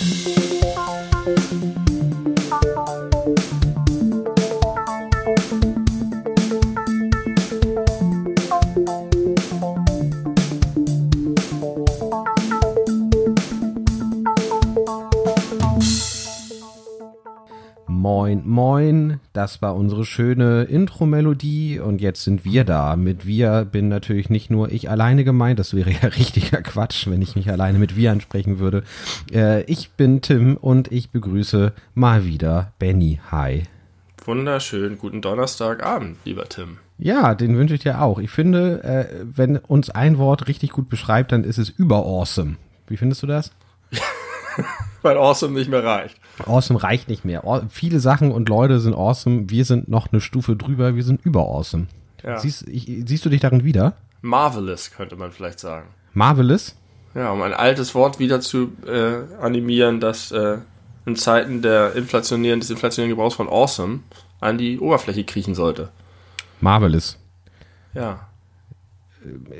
Thank you. Das war unsere schöne Intro-Melodie und jetzt sind wir da. Mit wir bin natürlich nicht nur ich alleine gemeint, das wäre ja richtiger Quatsch, wenn ich mich alleine mit wir ansprechen würde. Äh, ich bin Tim und ich begrüße mal wieder Benny. Hi. Wunderschön, guten Donnerstagabend, lieber Tim. Ja, den wünsche ich dir auch. Ich finde, äh, wenn uns ein Wort richtig gut beschreibt, dann ist es überawesome. Wie findest du das? Weil awesome nicht mehr reicht. Awesome reicht nicht mehr. Viele Sachen und Leute sind awesome. Wir sind noch eine Stufe drüber. Wir sind über awesome. Ja. Siehst, ich, siehst du dich darin wieder? Marvelous, könnte man vielleicht sagen. Marvelous? Ja, um ein altes Wort wieder zu äh, animieren, das äh, in Zeiten der inflationären, des inflationären Gebrauchs von awesome an die Oberfläche kriechen sollte. Marvelous. Ja.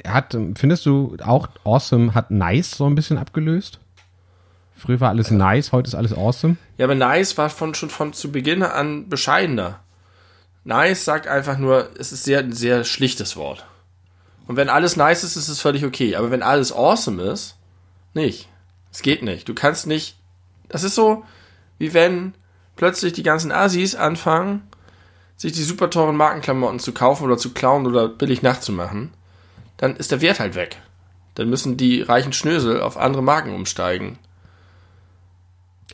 Hat, findest du auch awesome hat nice so ein bisschen abgelöst? Früher war alles nice, heute ist alles awesome. Ja, aber nice war von, schon von zu Beginn an bescheidener. Nice sagt einfach nur, es ist sehr, ein sehr schlichtes Wort. Und wenn alles nice ist, ist es völlig okay. Aber wenn alles awesome ist, nicht. Es geht nicht. Du kannst nicht. Das ist so, wie wenn plötzlich die ganzen Assis anfangen, sich die super teuren Markenklamotten zu kaufen oder zu klauen oder billig nachzumachen. Dann ist der Wert halt weg. Dann müssen die reichen Schnösel auf andere Marken umsteigen.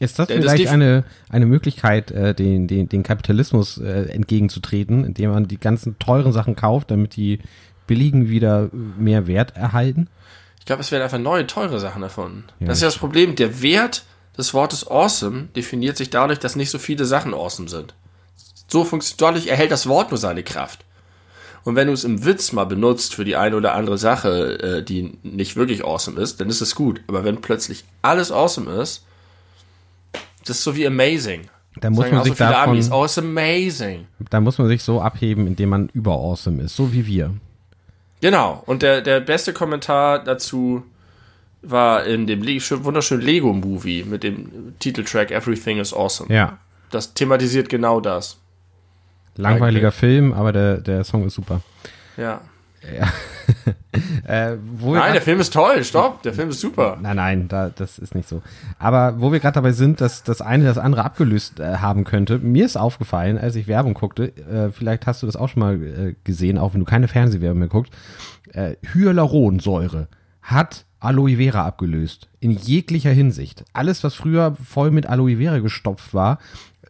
Ist das das vielleicht def- eine, eine Möglichkeit, äh, den, den, den Kapitalismus äh, entgegenzutreten, indem man die ganzen teuren Sachen kauft, damit die billigen wieder mehr Wert erhalten? Ich glaube, es werden einfach neue, teure Sachen erfunden. Ja, das ist ja das Problem. Der Wert des Wortes awesome definiert sich dadurch, dass nicht so viele Sachen awesome sind. So funktioniert, dadurch erhält das Wort nur seine Kraft. Und wenn du es im Witz mal benutzt für die eine oder andere Sache, äh, die nicht wirklich awesome ist, dann ist es gut. Aber wenn plötzlich alles awesome ist, das ist so wie amazing. Da muss Sagen man sich so davon, Amis, oh, it's amazing. da muss man sich so abheben, indem man über awesome ist, so wie wir. Genau. Und der, der beste Kommentar dazu war in dem Le wunderschönen Lego-Movie mit dem Titeltrack Everything is Awesome. Ja. Das thematisiert genau das. Langweiliger Eigentlich. Film, aber der, der Song ist super. Ja. Äh, wo wir Nein, der Film ist toll. Stopp. Der Film ist super. Nein, nein, da, das ist nicht so. Aber wo wir gerade dabei sind, dass das eine das andere abgelöst äh, haben könnte, mir ist aufgefallen, als ich Werbung guckte, äh, vielleicht hast du das auch schon mal äh, gesehen, auch wenn du keine Fernsehwerbung mehr guckst, äh, Hyaluronsäure hat Aloe Vera abgelöst. In jeglicher Hinsicht. Alles, was früher voll mit Aloe Vera gestopft war,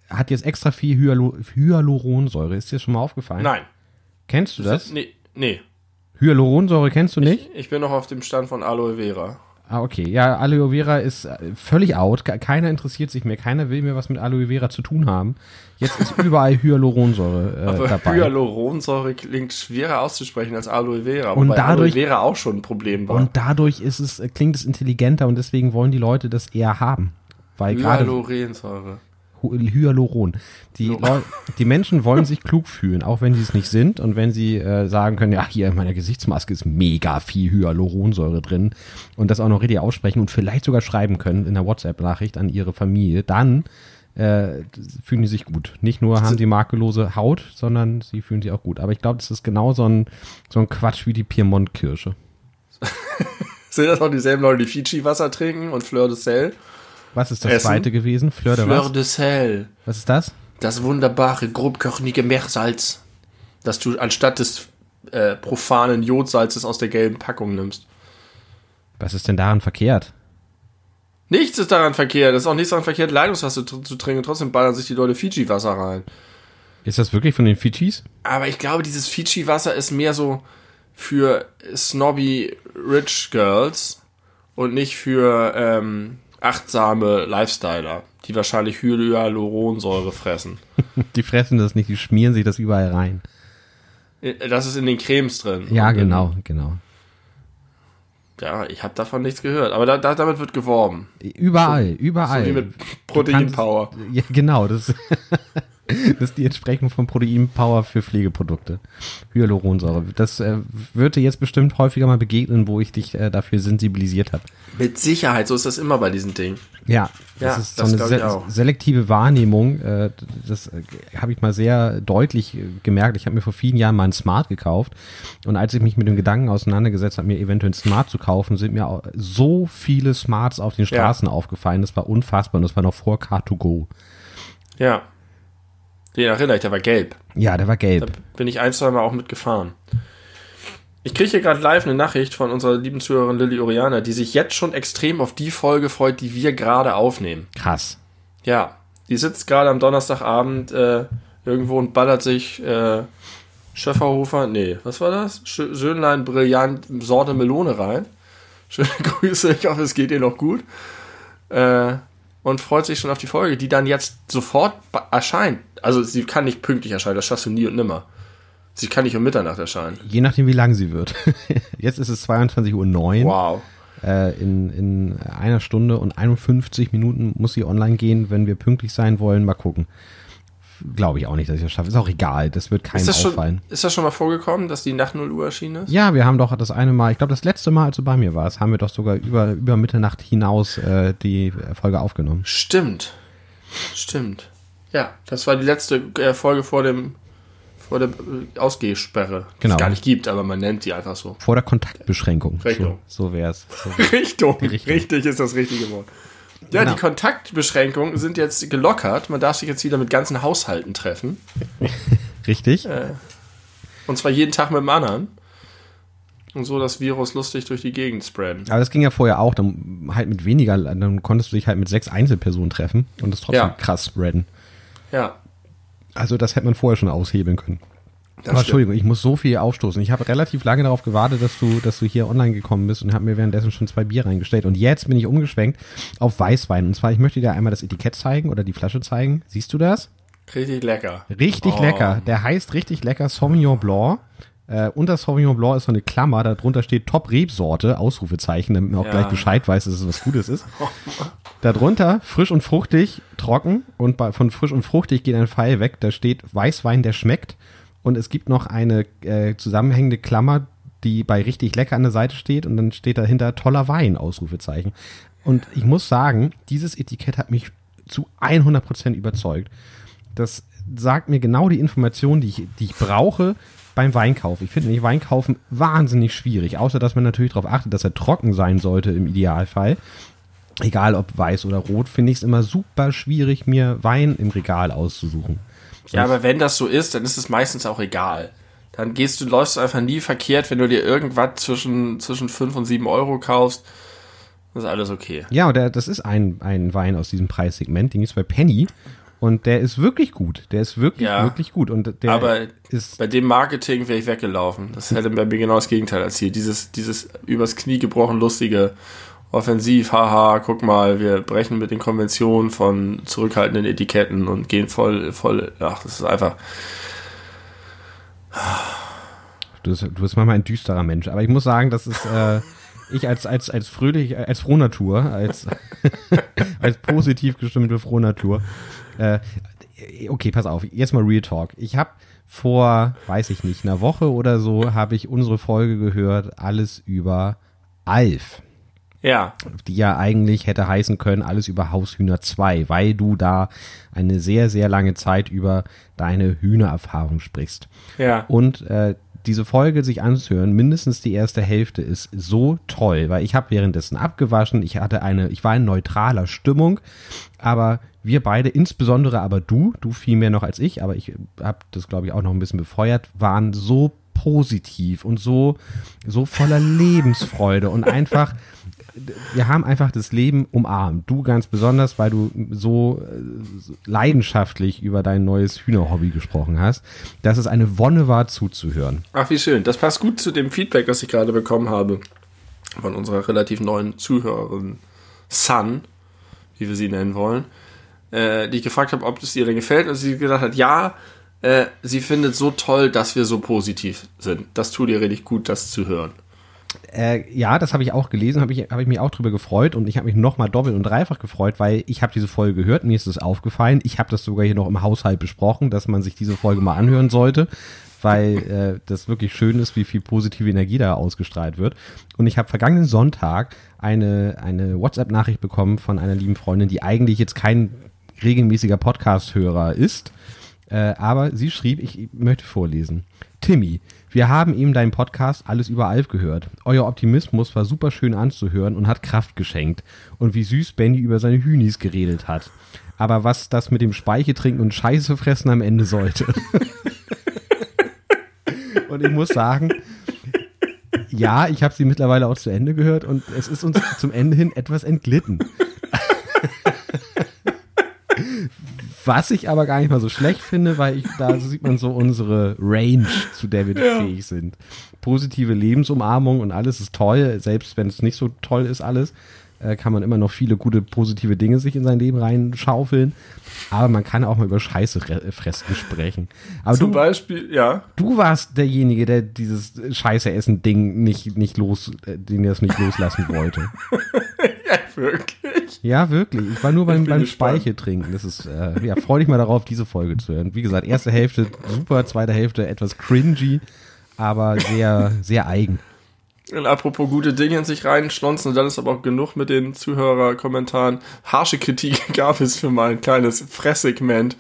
hat jetzt extra viel Hyalu Hyaluronsäure. Ist dir das schon mal aufgefallen? Nein. Kennst du das? Nee, nee. Hyaluronsäure kennst du nicht? Ich bin noch auf dem Stand von Aloe Vera. Ah, okay. Ja, Aloe Vera ist äh, völlig out. Ke- Keiner interessiert sich mehr. Keiner will mehr was mit Aloe Vera zu tun haben. Jetzt ist überall Hyaluronsäure äh, Aber dabei. Hyaluronsäure klingt schwerer auszusprechen als Aloe Vera. Und dadurch- Aloe Vera auch schon ein Problem war. und dadurch ist es, äh, klingt es intelligenter und deswegen wollen die Leute das eher haben. Weil gerade Hyaluronsäure. Hyaluron. Die, Leu die Menschen wollen sich klug fühlen, auch wenn sie es nicht sind und wenn sie äh, sagen können, ja, hier in meiner Gesichtsmaske ist mega viel Hyaluronsäure drin und das auch noch richtig aussprechen und vielleicht sogar schreiben können in einer WhatsApp-Nachricht an ihre Familie, dann äh, fühlen die sich gut. Nicht nur haben sie makellose Haut, sondern sie fühlen sich auch gut. Aber ich glaube, das ist genau so ein, so ein Quatsch wie die Piemont-Kirsche. Sind das auch dieselben Leute, die Fiji-Wasser trinken und Fleur de Sel? Was ist das Essen? zweite gewesen? Fleur de Fleur was? de Sel. Was ist das? Das wunderbare, grobkörnige Meersalz, das du anstatt des äh, profanen Jodsalzes aus der gelben Packung nimmst. Was ist denn daran verkehrt? Nichts ist daran verkehrt. Es ist auch nichts daran verkehrt, Leitungswasser tr- zu trinken. Trotzdem ballern sich die Leute Fiji-Wasser rein. Ist das wirklich von den Fidschis? Aber ich glaube, dieses Fiji-Wasser ist mehr so für snobby Rich Girls und nicht für ähm, achtsame Lifestyler, die wahrscheinlich Hyaluronsäure fressen. Die fressen das nicht, die schmieren sich das überall rein. Äh, Das ist in den Cremes drin. Ja, genau, genau. Ja, ich habe davon nichts gehört. Aber da, da, damit wird geworben. Überall, überall. So wie mit Du Protein kannst- Power. Ja, genau, das Das ist die Entsprechung von Proteinpower für Pflegeprodukte. Hyaluronsäure. Das äh, würde jetzt bestimmt häufiger mal begegnen, wo ich dich äh, dafür sensibilisiert habe. Mit Sicherheit, so ist das immer bei diesen Dingen. Ja, das Ja, ist das so glaub eine se selektive Wahrnehmung. Äh, das äh, habe ich mal sehr deutlich äh, gemerkt. Ich habe mir vor vielen Jahren mal ein Smart gekauft und als ich mich mit dem Gedanken auseinandergesetzt habe, mir eventuell ein Smart zu kaufen, sind mir auch so viele Smarts auf den Straßen aufgefallen. Das war unfassbar und das war noch vor Car2Go. Ja. Den erinnere ich, der war gelb. Ja, der war Da gelb. bin ich ein, zwei Mal auch mitgefahren. Ich kriege hier gerade live eine Nachricht von unserer lieben Zuhörerin Lilly Oriana, die sich jetzt schon extrem auf die Folge freut, die wir gerade aufnehmen. Krass. Ja, die sitzt gerade am Donnerstagabend äh, irgendwo und ballert sich äh, Schöfferhofer, nee, was war das? Schö Schönlein Brillant Sorte Melone rein. Schöne Grüße, ich hoffe, es geht ihr noch gut. Äh, und freut sich schon auf die Folge, die dann jetzt sofort erscheint. Also sie kann nicht pünktlich erscheinen, das schaffst du nie und nimmer. Sie kann nicht um Mitternacht erscheinen. Je nachdem, wie lang sie wird. Jetzt ist es 22.09 Uhr. Wow. Äh, in, in einer Stunde und 51 Minuten muss sie online gehen, wenn wir pünktlich sein wollen. Mal gucken. Glaube ich auch nicht, dass ich das schaffe. Ist auch egal. Das wird keinem Ist das, schon, auffallen. ist das schon mal vorgekommen, dass die nach 0 Uhr erschienen ist? Ja, wir haben doch das eine Mal, ich glaube, das letzte Mal, als du bei mir warst, haben wir doch sogar über, über Mitternacht hinaus äh, die Folge aufgenommen. Stimmt. Stimmt. Ja, das war die letzte äh, Folge vor dem vor der äh, Ausgehsperre. Die Genau. es gar nicht gibt, aber man nennt die einfach so. Vor der Kontaktbeschränkung. Richtung. So, so wär's. So. Richtung. Richtung. Richtig ist das richtige Wort. Ja, Genau. die Kontaktbeschränkungen sind jetzt gelockert. Man darf sich jetzt wieder mit ganzen Haushalten treffen. Richtig? Und zwar jeden Tag mit dem anderen. Und so das Virus lustig durch die Gegend spreaden. Aber das ging ja vorher auch, dann halt mit weniger, dann konntest du dich halt mit sechs Einzelpersonen treffen und das trotzdem Ja. krass spreaden. Ja. Also das hätte man vorher schon aushebeln können. Das Aber. Entschuldigung, ich muss so viel aufstoßen. Ich habe relativ lange darauf gewartet, dass du, dass du hier online gekommen bist und habe mir währenddessen schon zwei Bier reingestellt. Und jetzt bin ich umgeschwenkt auf Weißwein. Und zwar, ich möchte dir einmal das Etikett zeigen oder die Flasche zeigen. Siehst du das? Richtig lecker. Richtig Oh. lecker. Der heißt richtig lecker Sauvignon Blanc. Äh, unter Sauvignon Blanc ist so eine Klammer, darunter steht Top-Rebsorte, Ausrufezeichen, damit man auch Ja. gleich Bescheid weiß, dass es was Gutes ist. Darunter frisch und fruchtig, trocken und bei, von frisch und fruchtig geht ein Pfeil weg, da steht Weißwein, der schmeckt. Und es gibt noch eine äh, zusammenhängende Klammer, die bei richtig lecker an der Seite steht und dann steht dahinter toller Wein, Ausrufezeichen. Und ich muss sagen, dieses Etikett hat mich zu 100% überzeugt. Das sagt mir genau die Informationen, die ich, die ich brauche beim Weinkauf. Ich finde nämlich Weinkaufen wahnsinnig schwierig, außer dass man natürlich darauf achtet, dass er trocken sein sollte im Idealfall. Egal ob weiß oder rot, finde ich es immer super schwierig, mir Wein im Regal auszusuchen. Ja, aber wenn das so ist, dann ist es meistens auch egal. Dann gehst du, läufst du einfach nie verkehrt, wenn du dir irgendwas zwischen, zwischen 5 und 7 Euro kaufst. Das ist alles okay. Ja, und der, das ist ein, ein Wein aus diesem Preissegment, den gibt's bei Penny. Und der ist wirklich gut. Der ist wirklich, Ja. wirklich gut. Und der Aber ist. bei dem Marketing wäre ich weggelaufen. Das hätte bei mir genau das Gegenteil erzielt. Dieses, dieses übers Knie gebrochen lustige Offensiv, haha, guck mal, wir brechen mit den Konventionen von zurückhaltenden Etiketten und gehen voll, voll, ach, das ist einfach, Du bist, du bist manchmal ein düsterer Mensch. Aber ich muss sagen, das ist. Äh, ich als, als, als fröhlich, als Frohnatur, als, als positiv gestimmte Frohnatur. Äh, okay, pass auf, jetzt mal Real Talk. Ich habe vor, weiß ich nicht, einer Woche oder so, habe ich unsere Folge gehört, alles über Alf. Ja, die ja eigentlich hätte heißen können, alles über Haushühner 2, weil du da eine sehr, sehr lange Zeit über deine Hühnererfahrung sprichst. ja. Und äh, diese Folge sich anzuhören, mindestens die erste Hälfte ist so toll, weil ich habe währenddessen abgewaschen, ich hatte eine, ich war in neutraler Stimmung, aber wir beide, insbesondere aber du, du viel mehr noch als ich, aber ich habe das glaube ich auch noch ein bisschen befeuert, waren so positiv und so so voller Lebensfreude und einfach wir haben einfach das Leben umarmt. Du ganz besonders, weil du so äh, leidenschaftlich über dein neues Hühnerhobby gesprochen hast, dass es eine Wonne war zuzuhören. Ach, wie schön. Das passt gut zu dem Feedback, das ich gerade bekommen habe von unserer relativ neuen Zuhörerin Sun, wie wir sie nennen wollen, äh, die ich gefragt habe, ob es ihr denn gefällt und sie gesagt hat, ja, äh, sie findet so toll, dass wir so positiv sind. Das tut ihr richtig gut, das zu hören. Äh, ja, das habe ich auch gelesen, habe ich, hab ich mich auch drüber gefreut und ich habe mich nochmal doppelt und dreifach gefreut, weil ich habe diese Folge gehört, mir ist es aufgefallen. Ich habe das sogar hier noch im Haushalt besprochen, dass man sich diese Folge mal anhören sollte, weil äh, das wirklich schön ist, wie viel positive Energie da ausgestrahlt wird. Und ich habe vergangenen Sonntag eine, eine WhatsApp-Nachricht bekommen von einer lieben Freundin, die eigentlich jetzt kein regelmäßiger Podcast-Hörer ist, äh, aber sie schrieb, ich möchte vorlesen. Timmy, wir haben eben deinen Podcast Alles über Alf gehört. Euer Optimismus war super schön anzuhören und hat Kraft geschenkt. Und wie süß Benny über seine Hühnis geredet hat. Aber was das mit dem Speiche trinken und Scheiße fressen am Ende sollte. und ich muss sagen, ja, ich habe sie mittlerweile auch zu Ende gehört und es ist uns zum Ende hin etwas entglitten. Was ich aber gar nicht mal so schlecht finde, weil ich, da sieht man so unsere Range, zu der wir ja. fähig sind. Positive Lebensumarmung und alles ist toll, selbst wenn es nicht so toll ist alles äh, kann man immer noch viele gute positive Dinge sich in sein Leben reinschaufeln. Aber man kann auch mal über Scheiße fressen sprechen. Aber Zum du, Beispiel, ja. Du warst derjenige, der dieses Scheiße essen Ding nicht, nicht los, äh, den er es nicht loslassen wollte. ja, wirklich. Ja, wirklich. Ich war nur beim, beim Speiche trinken. Das ist, äh, ja, freu dich mal darauf, diese Folge zu hören. Wie gesagt, erste Hälfte super, zweite Hälfte etwas cringy, aber sehr, sehr eigen. Und apropos gute Dinge in sich reinschlonzen, und dann ist aber auch genug mit den Zuhörerkommentaren. Harsche Kritik gab es für mein kleines Fresssegment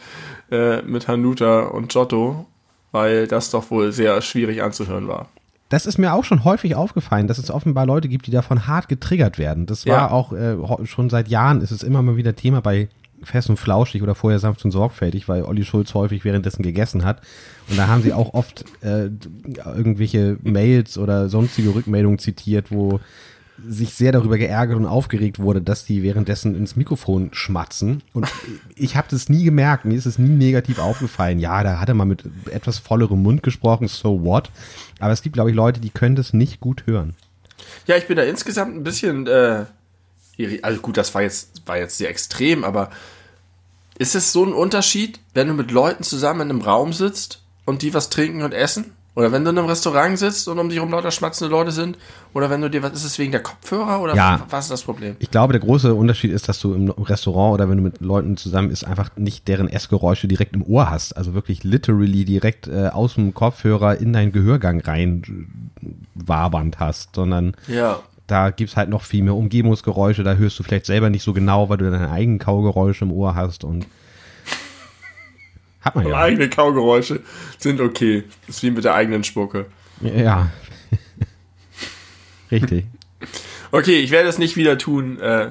äh, mit Hanuta und Giotto, weil das doch wohl sehr schwierig anzuhören war. Das ist mir auch schon häufig aufgefallen, dass es offenbar Leute gibt, die davon hart getriggert werden. Das war ja. auch äh, schon seit Jahren, ist es immer mal wieder Thema bei fest und flauschig oder vorher sanft und sorgfältig, weil Olli Schulz häufig währenddessen gegessen hat. Und da haben sie auch oft äh, irgendwelche Mails oder sonstige Rückmeldungen zitiert, wo sich sehr darüber geärgert und aufgeregt wurde, dass die währenddessen ins Mikrofon schmatzen. Und ich habe das nie gemerkt, mir ist es nie negativ aufgefallen. Ja, da hat er mal mit etwas vollerem Mund gesprochen, so what. Aber es gibt, glaube ich, Leute, die können das nicht gut hören. Ja, ich bin da insgesamt ein bisschen, äh, also gut, das war jetzt, war jetzt sehr extrem, aber ist es so ein Unterschied, wenn du mit Leuten zusammen in einem Raum sitzt und die was trinken und essen? Oder wenn du in einem Restaurant sitzt und um dich rum lauter schmatzende Leute sind? Oder wenn du dir, was ist es wegen der Kopfhörer oder ja. was ist das Problem? Ich glaube, der große Unterschied ist, dass du im Restaurant oder wenn du mit Leuten zusammen bist, einfach nicht deren Essgeräusche direkt im Ohr hast. Also wirklich literally direkt äh, aus dem Kopfhörer in deinen Gehörgang rein äh, wabernd hast, sondern ja da gibt's halt noch viel mehr Umgebungsgeräusche, da hörst du vielleicht selber nicht so genau, weil du deine eigenen Kaugeräusche im Ohr hast und hat man ja. Eigene Kaugeräusche sind okay. Das ist wie mit der eigenen Spucke. Ja. Richtig. Okay, ich werde es nicht wieder tun, äh,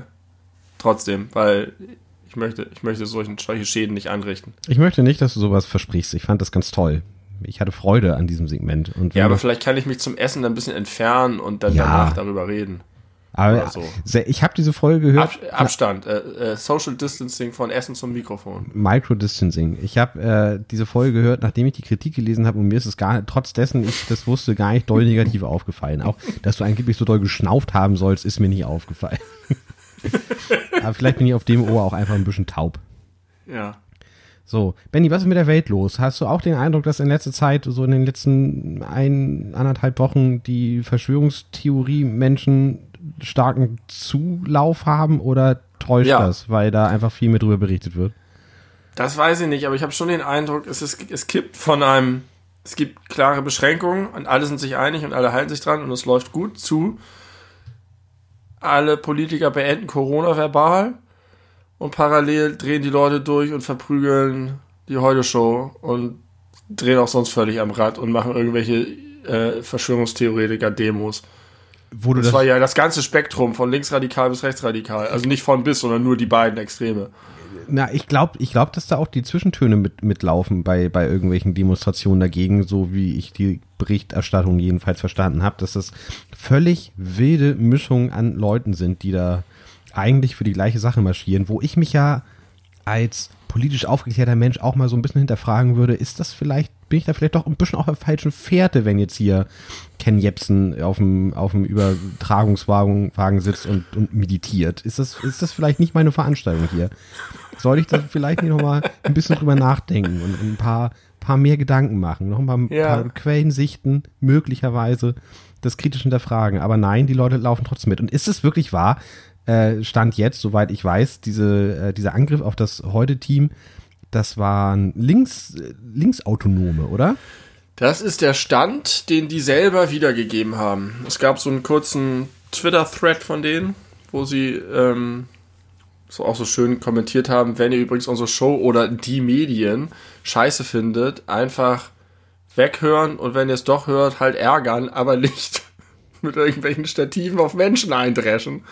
trotzdem, weil ich möchte, ich möchte solchen, solche Schäden nicht anrichten. Ich möchte nicht, dass du sowas versprichst. Ich fand das ganz toll ich hatte Freude an diesem Segment. Ja, aber vielleicht kann ich mich zum Essen ein bisschen entfernen und dann ja, danach darüber reden. Aber so. ich habe diese Folge gehört. Ab, Abstand, äh, äh, Social Distancing von Essen zum Mikrofon. Micro Distancing. Ich habe äh, diese Folge gehört, nachdem ich die Kritik gelesen habe und mir ist es gar trotz dessen ich das wusste, gar nicht doll negativ aufgefallen. Auch, dass du angeblich so doll geschnauft haben sollst, ist mir nicht aufgefallen. Aber vielleicht bin ich auf dem Ohr auch einfach ein bisschen taub. Ja. So, Benny, was ist mit der Welt los? Hast du auch den Eindruck, dass in letzter Zeit, so in den letzten ein, anderthalb Wochen, die Verschwörungstheorie-Menschen starken Zulauf haben oder täuscht ja. das, weil da einfach viel mehr drüber berichtet wird? Das weiß ich nicht, aber ich habe schon den Eindruck, es, ist, es kippt von einem, es gibt klare Beschränkungen und alle sind sich einig und alle halten sich dran und es läuft gut zu. Alle Politiker beenden Corona verbal und parallel drehen die Leute durch und verprügeln die Heute-Show und drehen auch sonst völlig am Rad und machen irgendwelche äh, Verschwörungstheoretiker-Demos. Wo das, das war ja das ganze Spektrum von linksradikal bis rechtsradikal. Also nicht von bis, sondern nur die beiden Extreme. Na, ich glaube, ich glaub, dass da auch die Zwischentöne mit, mitlaufen bei, bei irgendwelchen Demonstrationen dagegen, so wie ich die Berichterstattung jedenfalls verstanden habe, dass das völlig wilde Mischungen an Leuten sind, die da eigentlich für die gleiche Sache marschieren, wo ich mich ja als politisch aufgeklärter Mensch auch mal so ein bisschen hinterfragen würde, ist das vielleicht, bin ich da vielleicht doch ein bisschen auf der falschen Fährte, wenn jetzt hier Ken Jebsen auf dem, auf dem Übertragungswagen Wagen sitzt und, und meditiert? Ist das, ist das vielleicht nicht meine Veranstaltung hier? Soll ich da vielleicht nicht nochmal ein bisschen drüber nachdenken und ein paar, paar mehr Gedanken machen, noch ein paar, ja. paar Quellen sichten, möglicherweise das kritisch hinterfragen. Aber nein, die Leute laufen trotzdem mit. Und ist es wirklich wahr, äh, Stand jetzt, soweit ich weiß, diese, äh, dieser Angriff auf das Heute-Team, das waren links, äh, linksautonome, oder? Das ist der Stand, den die selber wiedergegeben haben. Es gab so einen kurzen Twitter-Thread von denen, wo sie ähm, so auch so schön kommentiert haben, wenn ihr übrigens unsere Show oder die Medien scheiße findet, einfach weghören und wenn ihr es doch hört, halt ärgern, aber nicht mit irgendwelchen Stativen auf Menschen eindreschen.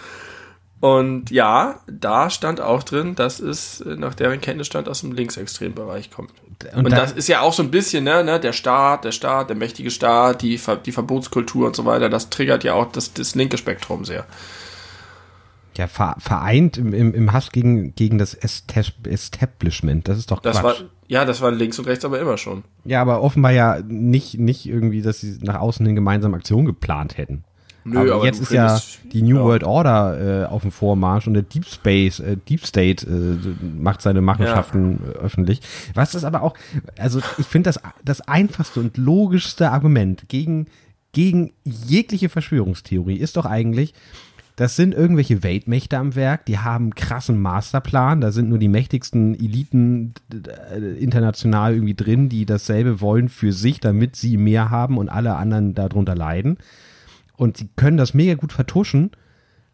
Und ja, da stand auch drin, dass es nach deren Kenntnisstand aus dem Linksextrembereich kommt. Und, und das ist ja auch so ein bisschen, ne, ne, der Staat, der Staat, der mächtige Staat, die, die Verbotskultur und so weiter, das triggert ja auch das, das linke Spektrum sehr. Ja, vereint im, im, im Hass gegen, gegen das Establishment. Das ist doch Quatsch. Das war, ja, das war links und rechts aber immer schon. Ja, aber offenbar ja nicht, nicht irgendwie, dass sie nach außen hin gemeinsam Aktionen geplant hätten. Nö, aber, aber jetzt ist ja die New ja. World Order äh, auf dem Vormarsch und der Deep Space, äh, Deep State äh, macht seine Machenschaften ja. Äh, öffentlich. Was ist aber auch, also ich finde das das einfachste und logischste Argument gegen gegen jegliche Verschwörungstheorie ist doch eigentlich, das sind irgendwelche Weltmächte am Werk, die haben einen krassen Masterplan, da sind nur die mächtigsten Eliten äh, international irgendwie drin, die dasselbe wollen für sich, damit sie mehr haben und alle anderen darunter leiden. Und sie können das mega gut vertuschen.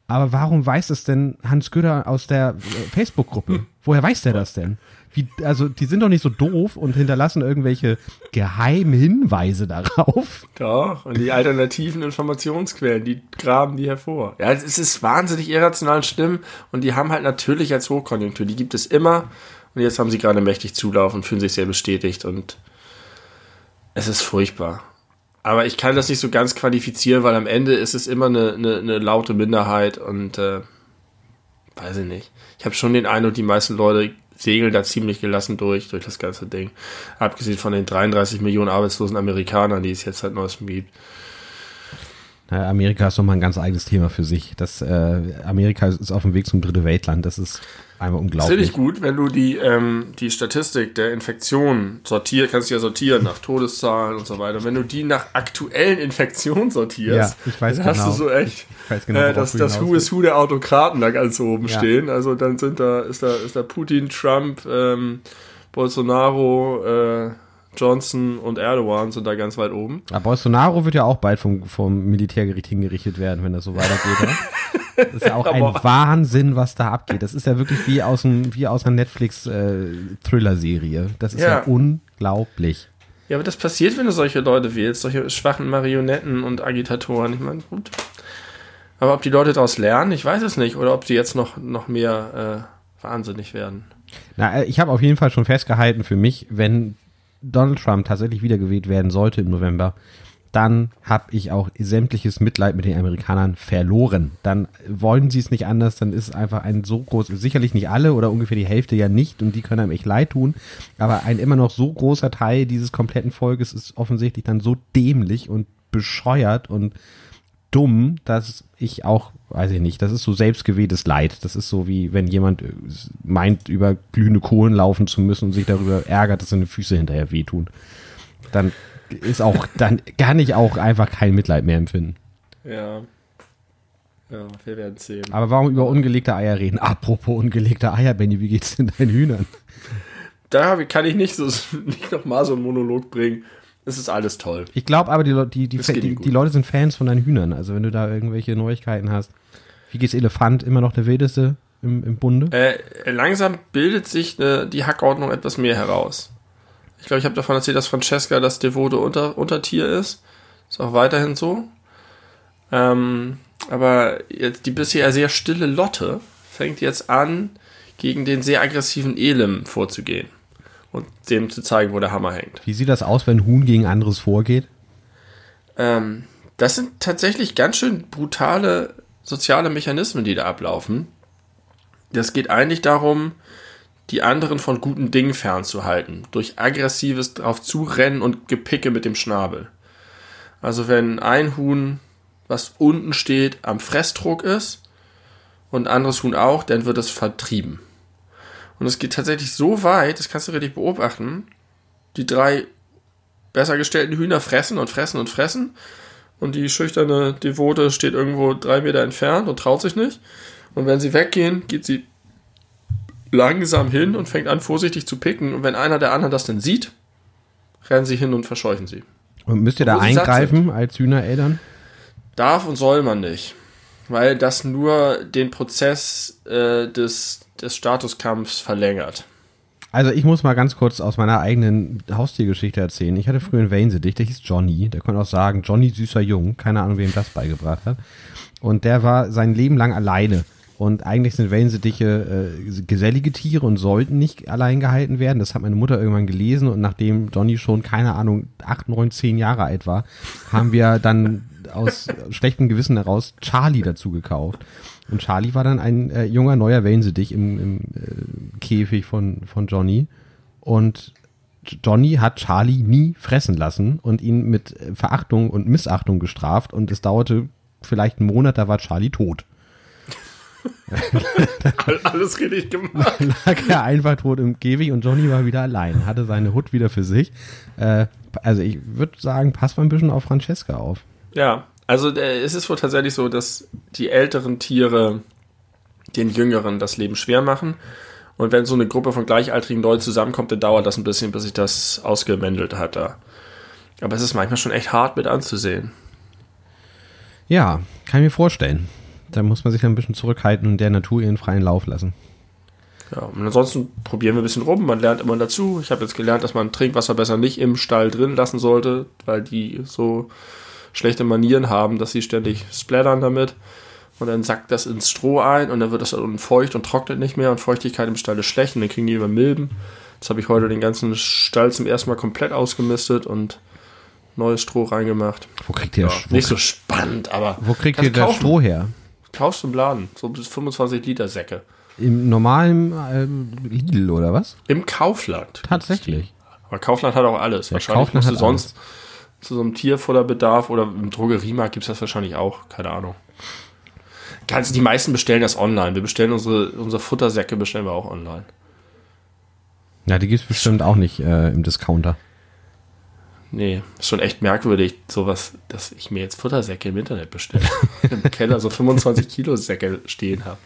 Aber warum weiß es denn Hans Götter aus der äh, Facebook-Gruppe? Hm. Woher weiß der das denn? Wie, also, die sind doch nicht so doof und hinterlassen irgendwelche geheimen Hinweise darauf. Doch, und die alternativen Informationsquellen, die graben die hervor. Ja, es ist wahnsinnig irrational schlimm und die haben halt natürlich als Hochkonjunktur, die gibt es immer und jetzt haben sie gerade mächtig Zulauf und fühlen sich sehr bestätigt und es ist furchtbar. Aber ich kann das nicht so ganz qualifizieren, weil am Ende ist es immer eine, eine, eine laute Minderheit und äh, weiß ich nicht. Ich habe schon den Eindruck, die meisten Leute segeln da ziemlich gelassen durch, durch das ganze Ding. Abgesehen von den 33 Millionen arbeitslosen Amerikanern, die es jetzt seit neuestem gibt. Amerika ist nochmal ein ganz eigenes Thema für sich. Das, äh, Amerika ist auf dem Weg zum dritte Weltland. Das ist Einmal unglaublich. Finde ich gut, wenn du die, ähm, die Statistik der Infektionen sortierst, kannst du ja sortieren nach Todeszahlen und so weiter. Wenn du die nach aktuellen Infektionen sortierst, ja, ich weiß dann genau. hast du so echt, genau, äh, dass das Who is Who der Autokraten da ganz oben ja. stehen. Also dann sind da, ist da, ist da Putin, Trump, ähm, Bolsonaro, äh, Johnson und Erdogan sind da ganz weit oben. Aber Bolsonaro wird ja auch bald vom, vom Militärgericht hingerichtet werden, wenn das so weitergeht. Das ist ja auch ein Wahnsinn, was da abgeht. Das ist ja wirklich wie aus, einem, wie aus einer Netflix-Thriller-Serie. Äh, das ist ja. ja unglaublich. Ja, aber das passiert, wenn du solche Leute wählst, solche schwachen Marionetten und Agitatoren. Ich meine, gut. Aber ob die Leute daraus lernen, ich weiß es nicht. Oder ob sie jetzt noch, noch mehr äh, wahnsinnig werden. Na, äh, ich habe auf jeden Fall schon festgehalten für mich, wenn Donald Trump tatsächlich wiedergewählt werden sollte im November, dann habe ich auch sämtliches Mitleid mit den Amerikanern verloren. Dann wollen sie es nicht anders, dann ist es einfach ein so groß, sicherlich nicht alle oder ungefähr die Hälfte ja nicht und die können einem echt leid tun, aber ein immer noch so großer Teil dieses kompletten Volkes ist offensichtlich dann so dämlich und bescheuert und dumm, dass ich auch, weiß ich nicht, das ist so selbstgewähltes Leid. Das ist so wie wenn jemand meint, über glühende Kohlen laufen zu müssen und sich darüber ärgert, dass seine Füße hinterher wehtun. Dann ist auch, dann kann ich auch einfach kein Mitleid mehr empfinden. Ja. Ja, wir werden sehen. Aber warum über ungelegte Eier reden? Apropos ungelegte Eier, Benny, wie geht's denn deinen Hühnern? Da kann ich nicht so nicht noch mal so einen Monolog bringen. Es ist alles toll. Ich glaube aber, die, die, die, die, die, Leute sind Fans von deinen Hühnern. Also wenn du da irgendwelche Neuigkeiten hast. Wie geht's Elefant? Immer noch der wildeste im, im Bunde? Äh, langsam bildet sich äh, die Hackordnung etwas mehr heraus. Ich glaube, ich habe davon erzählt, dass Francesca das devote Unter Untertier ist. Ist auch weiterhin so. Ähm, aber jetzt die bisher sehr stille Lotte fängt jetzt an, gegen den sehr aggressiven Elim vorzugehen. Und dem zu zeigen, wo der Hammer hängt. Wie sieht das aus, wenn Huhn gegen anderes vorgeht? Ähm, das sind tatsächlich ganz schön brutale soziale Mechanismen, die da ablaufen. Das geht eigentlich darum, die anderen von guten Dingen fernzuhalten, durch aggressives drauf zurennen und Gepicke mit dem Schnabel. Also wenn ein Huhn, was unten steht, am Fressdruck ist und ein anderes Huhn auch, dann wird es vertrieben. Und es geht tatsächlich so weit, das kannst du richtig beobachten, die drei besser gestellten Hühner fressen und fressen und fressen und die schüchterne Devote steht irgendwo drei Meter entfernt und traut sich nicht. Und wenn sie weggehen, geht sie langsam hin und fängt an, vorsichtig zu picken. Und wenn einer der anderen das dann sieht, rennen sie hin und verscheuchen sie. Und müsst ihr da eingreifen als Hühnereltern? Darf und soll man nicht. Weil das nur den Prozess äh, des, des Statuskampfs verlängert. Also ich muss mal ganz kurz aus meiner eigenen Haustiergeschichte erzählen. Ich hatte früher einen Wellensittich, der hieß Johnny. Der konnte auch sagen, Johnny süßer Jung. Keine Ahnung, wem das beigebracht hat. Und der war sein Leben lang alleine. Und eigentlich sind Wellensittiche äh, gesellige Tiere und sollten nicht allein gehalten werden. Das hat meine Mutter irgendwann gelesen und nachdem Johnny schon, keine Ahnung, acht, neun, zehn Jahre alt war, haben wir dann aus schlechtem Gewissen heraus Charlie dazu gekauft. Und Charlie war dann ein äh, junger, neuer Wellensittich im, im äh, Käfig von, von Johnny. Und Johnny hat Charlie nie fressen lassen und ihn mit Verachtung und Missachtung gestraft. Und es dauerte vielleicht einen Monat, da war Charlie tot. Alles richtig gemacht. lag er einfach tot im Käfig und Johnny war wieder allein, hatte seine Hut wieder für sich. Äh, also ich würde sagen, passt mal ein bisschen auf Francesca auf. Ja, also äh, es ist wohl tatsächlich so, dass die älteren Tiere den Jüngeren das Leben schwer machen. Und wenn so eine Gruppe von gleichaltrigen Leuten zusammenkommt, dann dauert das ein bisschen, bis sich das ausgemändelt hat da. Aber es ist manchmal schon echt hart mit anzusehen. Ja, kann ich mir vorstellen. Da muss man sich ein bisschen zurückhalten und der Natur ihren freien Lauf lassen. Ja, und ansonsten probieren wir ein bisschen rum. Man lernt immer dazu. Ich habe jetzt gelernt, dass man Trinkwasser besser nicht im Stall drin lassen sollte, weil die so schlechte Manieren haben, dass sie ständig splattern damit. Und dann sackt das ins Stroh ein und dann wird das dann feucht und trocknet nicht mehr und Feuchtigkeit im Stall ist schlecht und dann kriegen die immer Milben. Jetzt habe ich heute den ganzen Stall zum ersten Mal komplett ausgemistet und neues Stroh reingemacht. Wo kriegt ihr, Ja, nicht so spannend, aber wo kriegt ihr das. Stroh her? kaufst du im Laden, so bis 25 Liter Säcke. Im normalen ähm, Lidl oder was? Im Kaufland. Tatsächlich. Aber Kaufland hat auch alles. Wahrscheinlich Kaufland musst du sonst zu so einem Tierfutterbedarf oder im Drogeriemarkt gibt es das wahrscheinlich auch. Keine Ahnung. Kannst, die meisten bestellen das online. Wir bestellen unsere, unsere Futtersäcke bestellen wir auch online. Ja, die gibt's bestimmt auch nicht äh, im Discounter. Nee, ist schon echt merkwürdig, sowas, dass ich mir jetzt Futtersäcke im Internet bestelle. Im Keller so 25 Kilo Säcke stehen habe.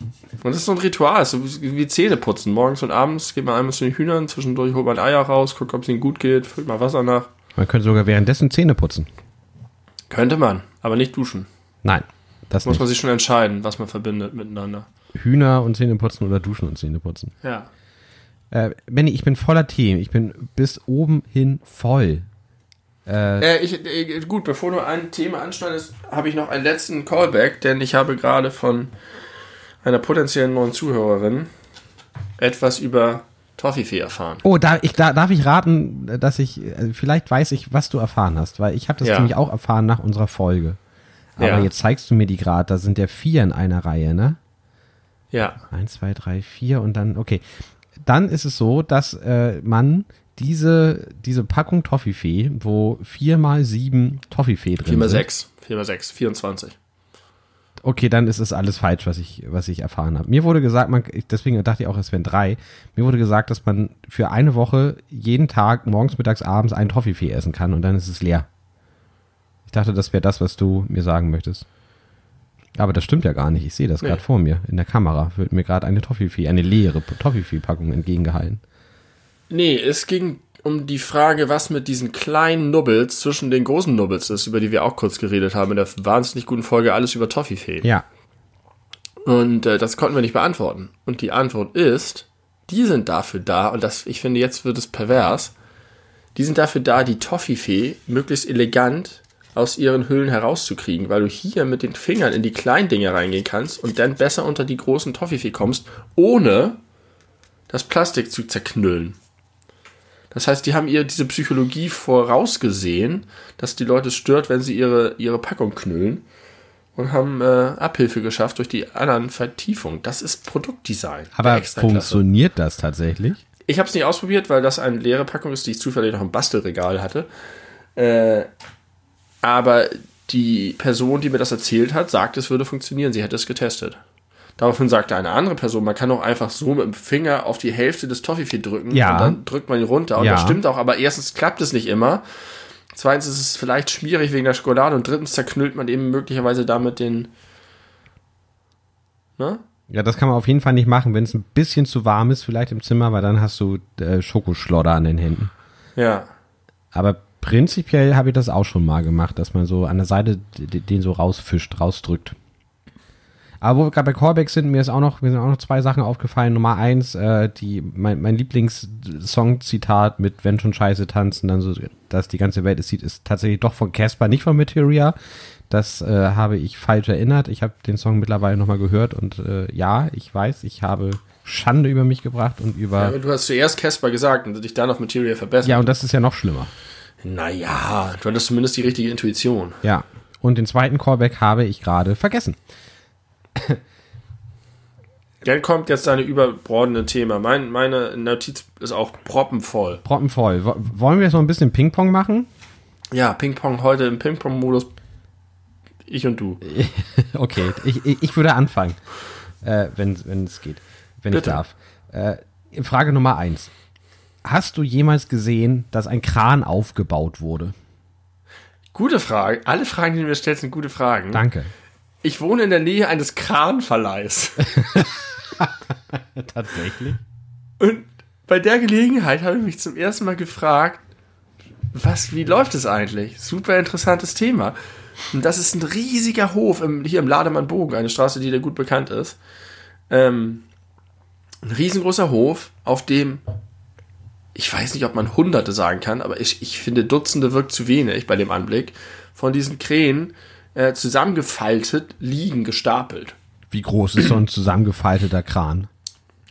Und das ist so ein Ritual, so wie Zähne putzen. Morgens und abends geht man einmal zu den Hühnern, zwischendurch holt man Eier raus, guckt, ob es ihnen gut geht, füllt mal Wasser nach. Man könnte sogar währenddessen Zähne putzen. Könnte man, aber nicht duschen. Nein, das Muss nicht. man sich schon entscheiden, was man verbindet miteinander. Hühner und Zähne putzen oder duschen und Zähne putzen. Ja. Äh, Benny, ich bin voller Themen. Ich bin bis oben hin voll. Äh, ich, äh, gut, bevor du ein Thema anschneidest, habe ich noch einen letzten Callback, denn ich habe gerade von einer potenziellen neuen Zuhörerin etwas über Toffifee erfahren. Oh, da, ich, da, darf ich raten, dass ich, äh, vielleicht weiß ich, was du erfahren hast, weil ich habe das Ja. nämlich auch erfahren nach unserer Folge. Aber Ja. jetzt zeigst du mir die gerade, da sind ja vier in einer Reihe, ne? Ja. Eins, zwei, drei, vier und dann, okay. Dann ist es so, dass äh, man diese, diese Packung Toffifee, wo vier mal sieben Toffifee drin 4 mal sind. 6. 4 mal 6. 24. Okay, dann ist es alles falsch, was ich, was ich erfahren habe. Mir wurde gesagt, man, deswegen dachte ich auch, es wären drei. Mir wurde gesagt, dass man für eine Woche jeden Tag morgens, mittags, abends einen Toffifee essen kann und dann ist es leer. Ich dachte, das wäre das, was du mir sagen möchtest. Aber das stimmt ja gar nicht. Ich sehe das Nee. gerade vor mir. In der Kamera wird mir gerade eine Toffifee, eine leere Toffifee-Packung entgegengehalten. Nee, es ging um die Frage, was mit diesen kleinen Nubbels zwischen den großen Nubbels ist, über die wir auch kurz geredet haben in der wahnsinnig guten Folge Alles über Toffifee. Ja. Und äh, das konnten wir nicht beantworten. Und die Antwort ist, die sind dafür da, und das, ich finde, jetzt wird es pervers, die sind dafür da, die Toffifee möglichst elegant aus ihren Hüllen herauszukriegen, weil du hier mit den Fingern in die kleinen Dinge reingehen kannst und dann besser unter die großen Toffifee kommst, ohne das Plastik zu zerknüllen. Das heißt, die haben ihr diese Psychologie vorausgesehen, dass die Leute stört, wenn sie ihre, ihre Packung knüllen und haben äh, Abhilfe geschafft durch die anderen Vertiefungen. Das ist Produktdesign. Aber funktioniert das tatsächlich? Ich habe es nicht ausprobiert, weil das eine leere Packung ist, die ich zufällig noch im Bastelregal hatte. Äh, aber die Person, die mir das erzählt hat, sagt, es würde funktionieren. Sie hätte es getestet. Daraufhin sagte eine andere Person, man kann auch einfach so mit dem Finger auf die Hälfte des Toffifee drücken Ja. und dann drückt man ihn runter. Und Ja. das stimmt auch, aber erstens klappt es nicht immer. Zweitens ist es vielleicht schwierig wegen der Schokolade und drittens zerknüllt man eben möglicherweise damit den. Ne? Ja, das kann man auf jeden Fall nicht machen, wenn es ein bisschen zu warm ist, vielleicht im Zimmer, weil dann hast du äh, Schokoschlodder an den Händen. Ja. Aber prinzipiell habe ich das auch schon mal gemacht, dass man so an der Seite den so rausfischt, rausdrückt. Aber wo wir gerade bei Callbacks sind, mir ist auch noch, mir sind auch noch zwei Sachen aufgefallen. Nummer eins, äh, die, mein, mein Lieblingssong-Zitat mit Wenn schon Scheiße tanzen, dann so, dass die ganze Welt es sieht, ist tatsächlich doch von Casper, nicht von Materia. Das äh, habe ich falsch erinnert. Ich habe den Song mittlerweile nochmal gehört und äh, ja, ich weiß, ich habe Schande über mich gebracht und ja. über. aber Du hast zuerst Casper gesagt und dich dann auf Material verbessert. Ja, und das ist ja noch schlimmer. Naja, du hattest zumindest die richtige Intuition. Ja. Und den zweiten Callback habe ich gerade vergessen. Dann kommt jetzt deine überbordende Thema. Mein, meine Notiz ist auch proppenvoll. Proppenvoll. Wo- Wollen wir jetzt noch ein bisschen Ping-Pong machen? Ja, Ping-Pong heute im Ping-Pong-Modus. Ich und du. Okay, ich, ich, würde anfangen, äh, wenn, wenn es geht, wenn Bitte. ich darf. Äh, Frage Nummer eins. Hast du jemals gesehen, dass ein Kran aufgebaut wurde? Gute Frage. Alle Fragen, die du mir stellst, sind gute Fragen. Danke. Ich wohne in der Nähe eines Kranverleihs. Tatsächlich? Und bei der Gelegenheit habe ich mich zum ersten Mal gefragt, was, wie läuft es eigentlich? Super interessantes Thema. Und das ist ein riesiger Hof im, hier im Lademann-Bogen, eine Straße, die da gut bekannt ist. Ähm, ein riesengroßer Hof, auf dem, ich weiß nicht, ob man Hunderte sagen kann, aber ich, ich finde Dutzende wirkt zu wenig bei dem Anblick, von diesen Krähen äh, zusammengefaltet liegen, gestapelt. Wie groß ist so ein zusammengefalteter Kran?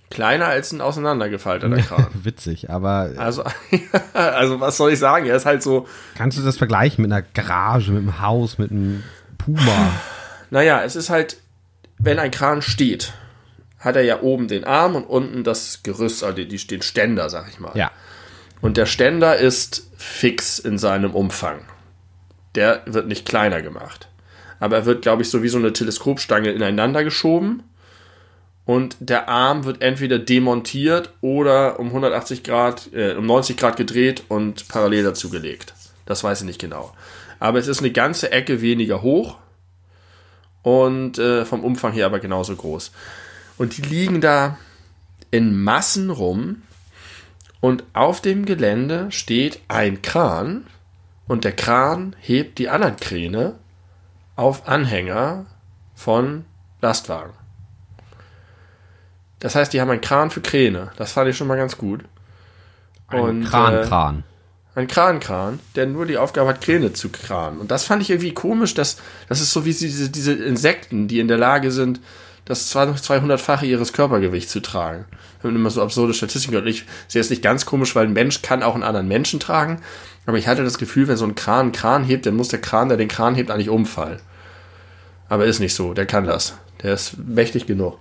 Kleiner als ein auseinandergefalteter Kran. Witzig, aber Also, also was soll ich sagen? Er ist halt so, kannst du das vergleichen mit einer Garage, mit einem Haus, mit einem Puma? naja, es ist halt, wenn ein Kran steht, hat er ja oben den Arm und unten das Gerüst, also den Ständer, sag ich mal. Ja. Und der Ständer ist fix in seinem Umfang. Der wird nicht kleiner gemacht. Aber er wird, glaube ich, so wie so eine Teleskopstange ineinander geschoben. Und der Arm wird entweder demontiert oder um 180 Grad, äh, um 90 Grad gedreht und parallel dazu gelegt. Das weiß ich nicht genau. Aber es ist eine ganze Ecke weniger hoch und äh, vom Umfang her aber genauso groß. Und die liegen da in Massen rum und auf dem Gelände steht ein Kran und der Kran hebt die anderen Kräne auf Anhänger von Lastwagen. Das heißt, die haben einen Kran für Kräne. Das fand ich schon mal ganz gut. Ein Und, Kran, äh. Ein Krankran, der nur die Aufgabe hat, Kräne zu kranen. Und das fand ich irgendwie komisch, dass das ist so wie diese, diese Insekten, die in der Lage sind, das 200-fache ihres Körpergewichts zu tragen. Wir haben immer so absurde Statistiken gehört. Ich sehe es nicht ganz komisch, weil ein Mensch kann auch einen anderen Menschen tragen. Aber ich hatte das Gefühl, wenn so ein Kran einen Kran hebt, dann muss der Kran, der den Kran hebt, eigentlich umfallen. Aber ist nicht so. Der kann das. Der ist mächtig genug.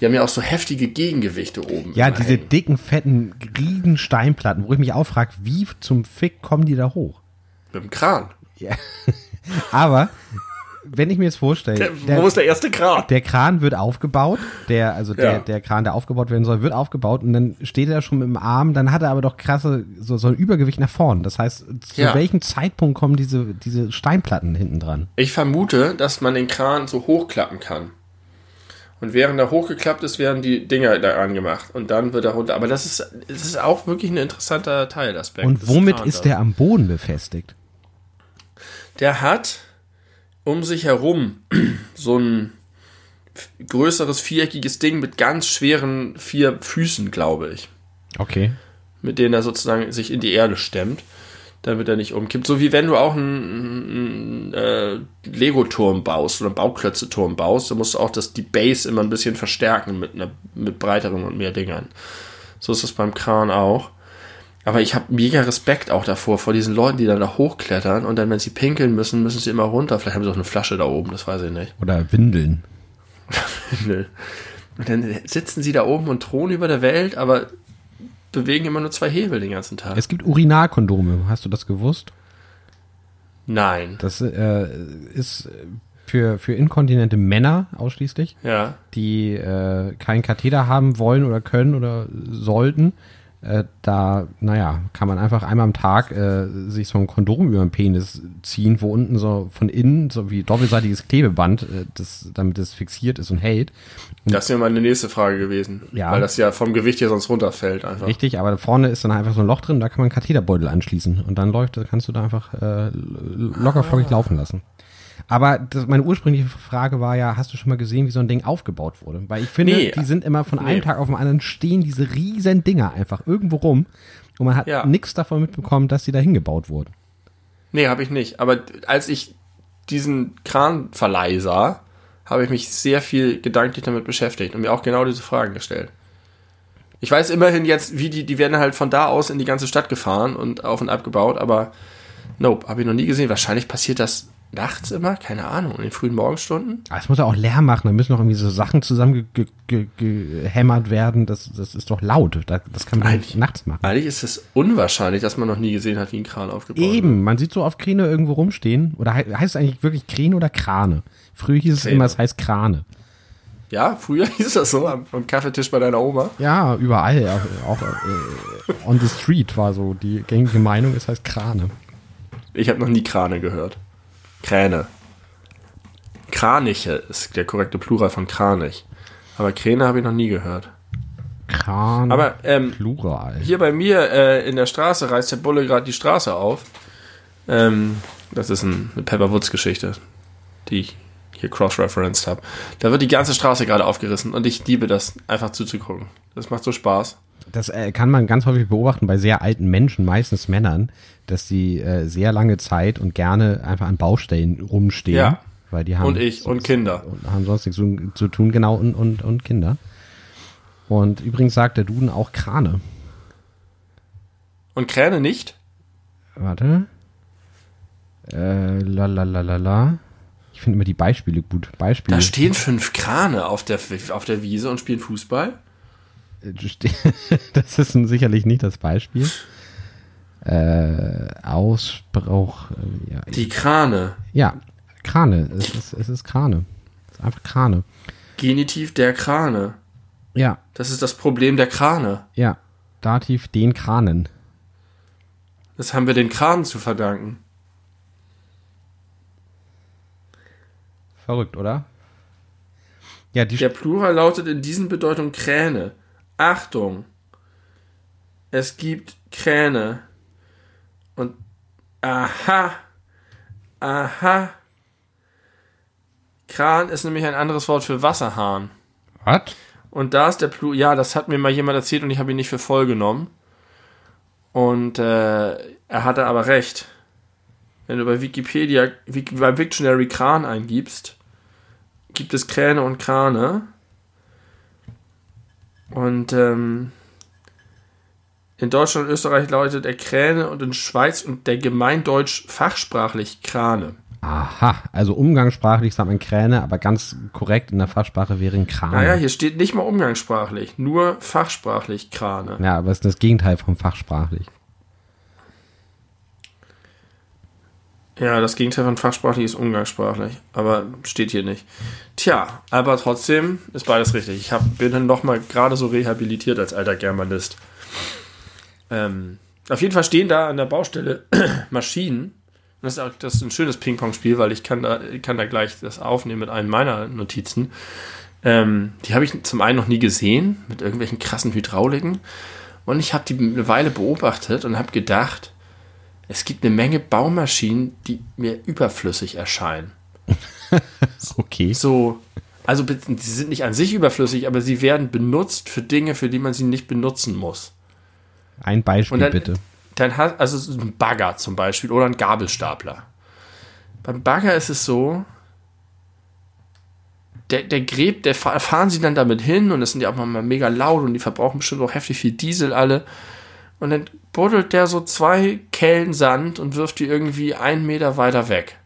Die haben ja auch so heftige Gegengewichte oben. Ja, diese hängen. dicken, fetten, riesen Steinplatten, wo ich mich auch frage, wie zum Fick kommen die da hoch? Mit dem Kran. Ja. Aber wenn ich mir jetzt vorstelle, Der, der, wo ist der erste Kran? der Kran wird aufgebaut, der, also der, Ja. der Kran, der aufgebaut werden soll, wird aufgebaut und dann steht er schon mit dem Arm, dann hat er aber doch krasse, so, so ein Übergewicht nach vorn. Das heißt, zu Ja. welchem Zeitpunkt kommen diese, diese Steinplatten hinten dran? Ich vermute, dass man den Kran so hochklappen kann. Und während er hochgeklappt ist, werden die Dinger da angemacht. Und dann wird er runter. Aber das ist, das ist auch wirklich ein interessanter Teilaspekt. Und womit ist der am Boden befestigt? Der hat um sich herum so ein größeres viereckiges Ding mit ganz schweren vier Füßen, glaube ich. Okay. mit denen er sozusagen sich in die Erde stemmt, damit er nicht umkippt. So wie wenn du auch einen, einen äh, Lego-Turm baust oder einen Bauklötze-Turm baust, dann musst du auch das, die Base immer ein bisschen verstärken mit, einer, mit breiteren und mehr Dingern. So ist das beim Kran auch. Aber ich habe mega Respekt auch davor, vor diesen Leuten, die dann da hochklettern und dann, wenn sie pinkeln müssen, müssen sie immer runter. Vielleicht haben sie auch eine Flasche da oben, das weiß ich nicht. Oder Windeln. Nö. Und dann sitzen sie da oben und thronen über der Welt, aber bewegen immer nur zwei Hebel den ganzen Tag. Es gibt Urinalkondome. Hast du das gewusst? Nein. Das äh, ist für, für inkontinente Männer ausschließlich, Ja. die äh, keinen Katheter haben wollen oder können oder sollten. Äh, da, naja, kann man einfach einmal am Tag äh, sich so ein Kondom über den Penis ziehen, wo unten so von innen so wie doppelseitiges Klebeband, äh, das, damit es fixiert ist und hält. Und Das wäre meine nächste Frage gewesen. Ja. Weil das ja vom Gewicht hier sonst runterfällt einfach. Richtig, aber vorne ist dann einfach so ein Loch drin, da kann man einen Katheterbeutel anschließen und dann läuft, kannst du da einfach äh, locker flockig laufen lassen. Aber das, meine ursprüngliche Frage war ja, hast du schon mal gesehen, wie so ein Ding aufgebaut wurde? Weil ich finde, Nee. die sind immer von einem Nee. Tag auf den anderen stehen diese riesen Dinger einfach irgendwo rum und man hat Ja. nichts davon mitbekommen, dass die da hingebaut wurden. Nee, habe ich nicht. Aber als ich diesen Kranverleih sah, habe ich mich sehr viel gedanklich damit beschäftigt und mir auch genau diese Fragen gestellt. Ich weiß immerhin jetzt, wie die, die werden halt von da aus in die ganze Stadt gefahren und auf und abgebaut, aber nope, habe ich noch nie gesehen. Wahrscheinlich passiert das nachts immer, keine Ahnung, in den frühen Morgenstunden. Aber es muss ja auch Lärm machen, da müssen noch irgendwie so Sachen zusammengehämmert ge ge gehämmert werden. Das, das ist doch laut. Das, das kann man Eigentlich- nicht nachts machen. Eigentlich ist es unwahrscheinlich, dass man noch nie gesehen hat, wie ein Kran aufgebaut wird. Eben, man sieht so oft Kräne irgendwo rumstehen. Oder he heißt es eigentlich wirklich Kräne oder Krane? Früher hieß es Kräne. immer, es heißt Krane. Ja, früher hieß das so am, am Kaffeetisch bei deiner Oma. Ja, überall. ja, Auch äh, on the street war so die gängige Meinung, es heißt Krane. Ich habe noch nie Krane gehört. Kräne. Kraniche ist der korrekte Plural von Kranich. Aber Kräne habe ich noch nie gehört. Kran. Aber ähm, Plural. hier bei mir äh, in der Straße reißt der Bulle gerade die Straße auf. Ähm, das ist ein, eine Pepper Woods Geschichte, die ich hier cross-referenced habe. Da wird die ganze Straße gerade aufgerissen und ich liebe das, einfach zuzugucken. Das macht so Spaß. Das äh, kann man ganz häufig beobachten bei sehr alten Menschen, meistens Männern, dass die äh, sehr lange Zeit und gerne einfach an Baustellen rumstehen. Ja. Weil die haben Und ich und Kinder. und haben sonst nichts zu, zu tun, genau, und, und, und Kinder. Und übrigens sagt der Duden auch Krane. Und Kräne nicht? Warte. Äh, la la la la la. Ich finde immer die Beispiele gut. Beispiele. Da stehen fünf Krane auf der, auf der Wiese und spielen Fußball. das ist sicherlich nicht das Beispiel. Äh, Ausspruch. äh, Ja, Die Krane. ja, Krane. Es ist, es ist Krane. Es ist einfach Krane. Genitiv der Krane. Ja, Das ist das Problem der Krane. ja. Dativ den Kranen. Das haben wir den Kranen zu verdanken. Verrückt, oder? Ja, die Der Plural lautet in diesen Bedeutung Kräne. Achtung! Es gibt Kräne. Und aha! Aha! Kran ist nämlich ein anderes Wort für Wasserhahn. Was? Und da ist der Plural. Ja, das hat mir mal jemand erzählt und ich habe ihn nicht für voll genommen. Und äh, er hatte aber recht. Wenn du bei Wikipedia, Wiki, beim Wiktionary Kran eingibst, gibt es Kräne und Krane. Und ähm, in Deutschland und Österreich lautet er Kräne und in Schweiz und der Gemeindeutsch fachsprachlich Krane. Aha, also umgangssprachlich sagt man Kräne, aber ganz korrekt in der Fachsprache wäre ein Kran. Naja, hier steht nicht mal umgangssprachlich, nur fachsprachlich Krane. Ja, aber es ist das Gegenteil vom fachsprachlich. Ja, das Gegenteil von fachsprachlich ist umgangssprachlich, aber steht hier nicht. Tja, aber trotzdem ist beides richtig. Ich hab, bin dann noch mal gerade so rehabilitiert als alter Germanist. Ähm, auf jeden Fall stehen da an der Baustelle Maschinen. Das ist, auch, das ist ein schönes Ping-Pong-Spiel, weil ich kann da, kann da gleich das aufnehmen mit einem meiner Notizen. Ähm, die habe ich zum einen noch nie gesehen, mit irgendwelchen krassen Hydrauliken. Und ich habe die eine Weile beobachtet und habe gedacht, es gibt eine Menge Baumaschinen, die mir überflüssig erscheinen. Okay. So, also sie sind nicht an sich überflüssig, aber sie werden benutzt für Dinge, für die man sie nicht benutzen muss. Ein Beispiel Und dann, bitte. dann hat, also so ein Bagger zum Beispiel oder ein Gabelstapler. Beim Bagger ist es so, der, der gräbt, der fa- fahren sie dann damit hin und das sind ja auch mal mega laut und die verbrauchen bestimmt auch heftig viel Diesel alle. Und dann buddelt der so zwei Kellen Sand und wirft die irgendwie einen Meter weiter weg.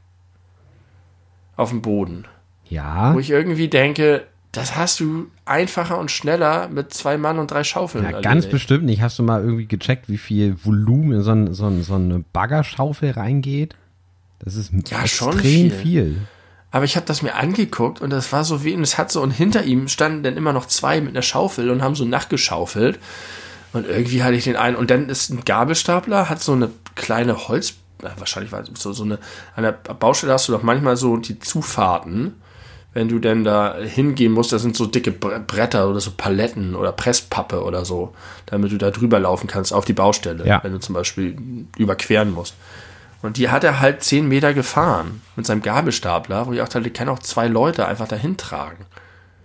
Auf den Boden. Ja. Wo ich irgendwie denke, das hast du einfacher und schneller mit zwei Mann und drei Schaufeln. Ja, ganz bestimmt nicht. Hast du mal irgendwie gecheckt, wie viel Volumen in so, ein, so, ein, so eine Baggerschaufel reingeht? Das ist Ja, extrem schon viel. viel. Aber ich habe das mir angeguckt und das war so wie, und es hat so, und hinter ihm standen dann immer noch zwei mit einer Schaufel und haben so nachgeschaufelt. Und irgendwie hatte ich den einen. Und dann ist ein Gabelstapler, hat so eine kleine Holz. Wahrscheinlich war es so, so eine. An der Baustelle hast du doch manchmal so die Zufahrten wenn du denn da hingehen musst, das sind so dicke Bretter oder so Paletten oder Presspappe oder so, damit du da drüber laufen kannst auf die Baustelle, ja. wenn du zum Beispiel überqueren musst. Und die hat er halt zehn Meter gefahren mit seinem Gabelstapler, wo ich auch dachte, kann auch zwei Leute einfach dahin tragen.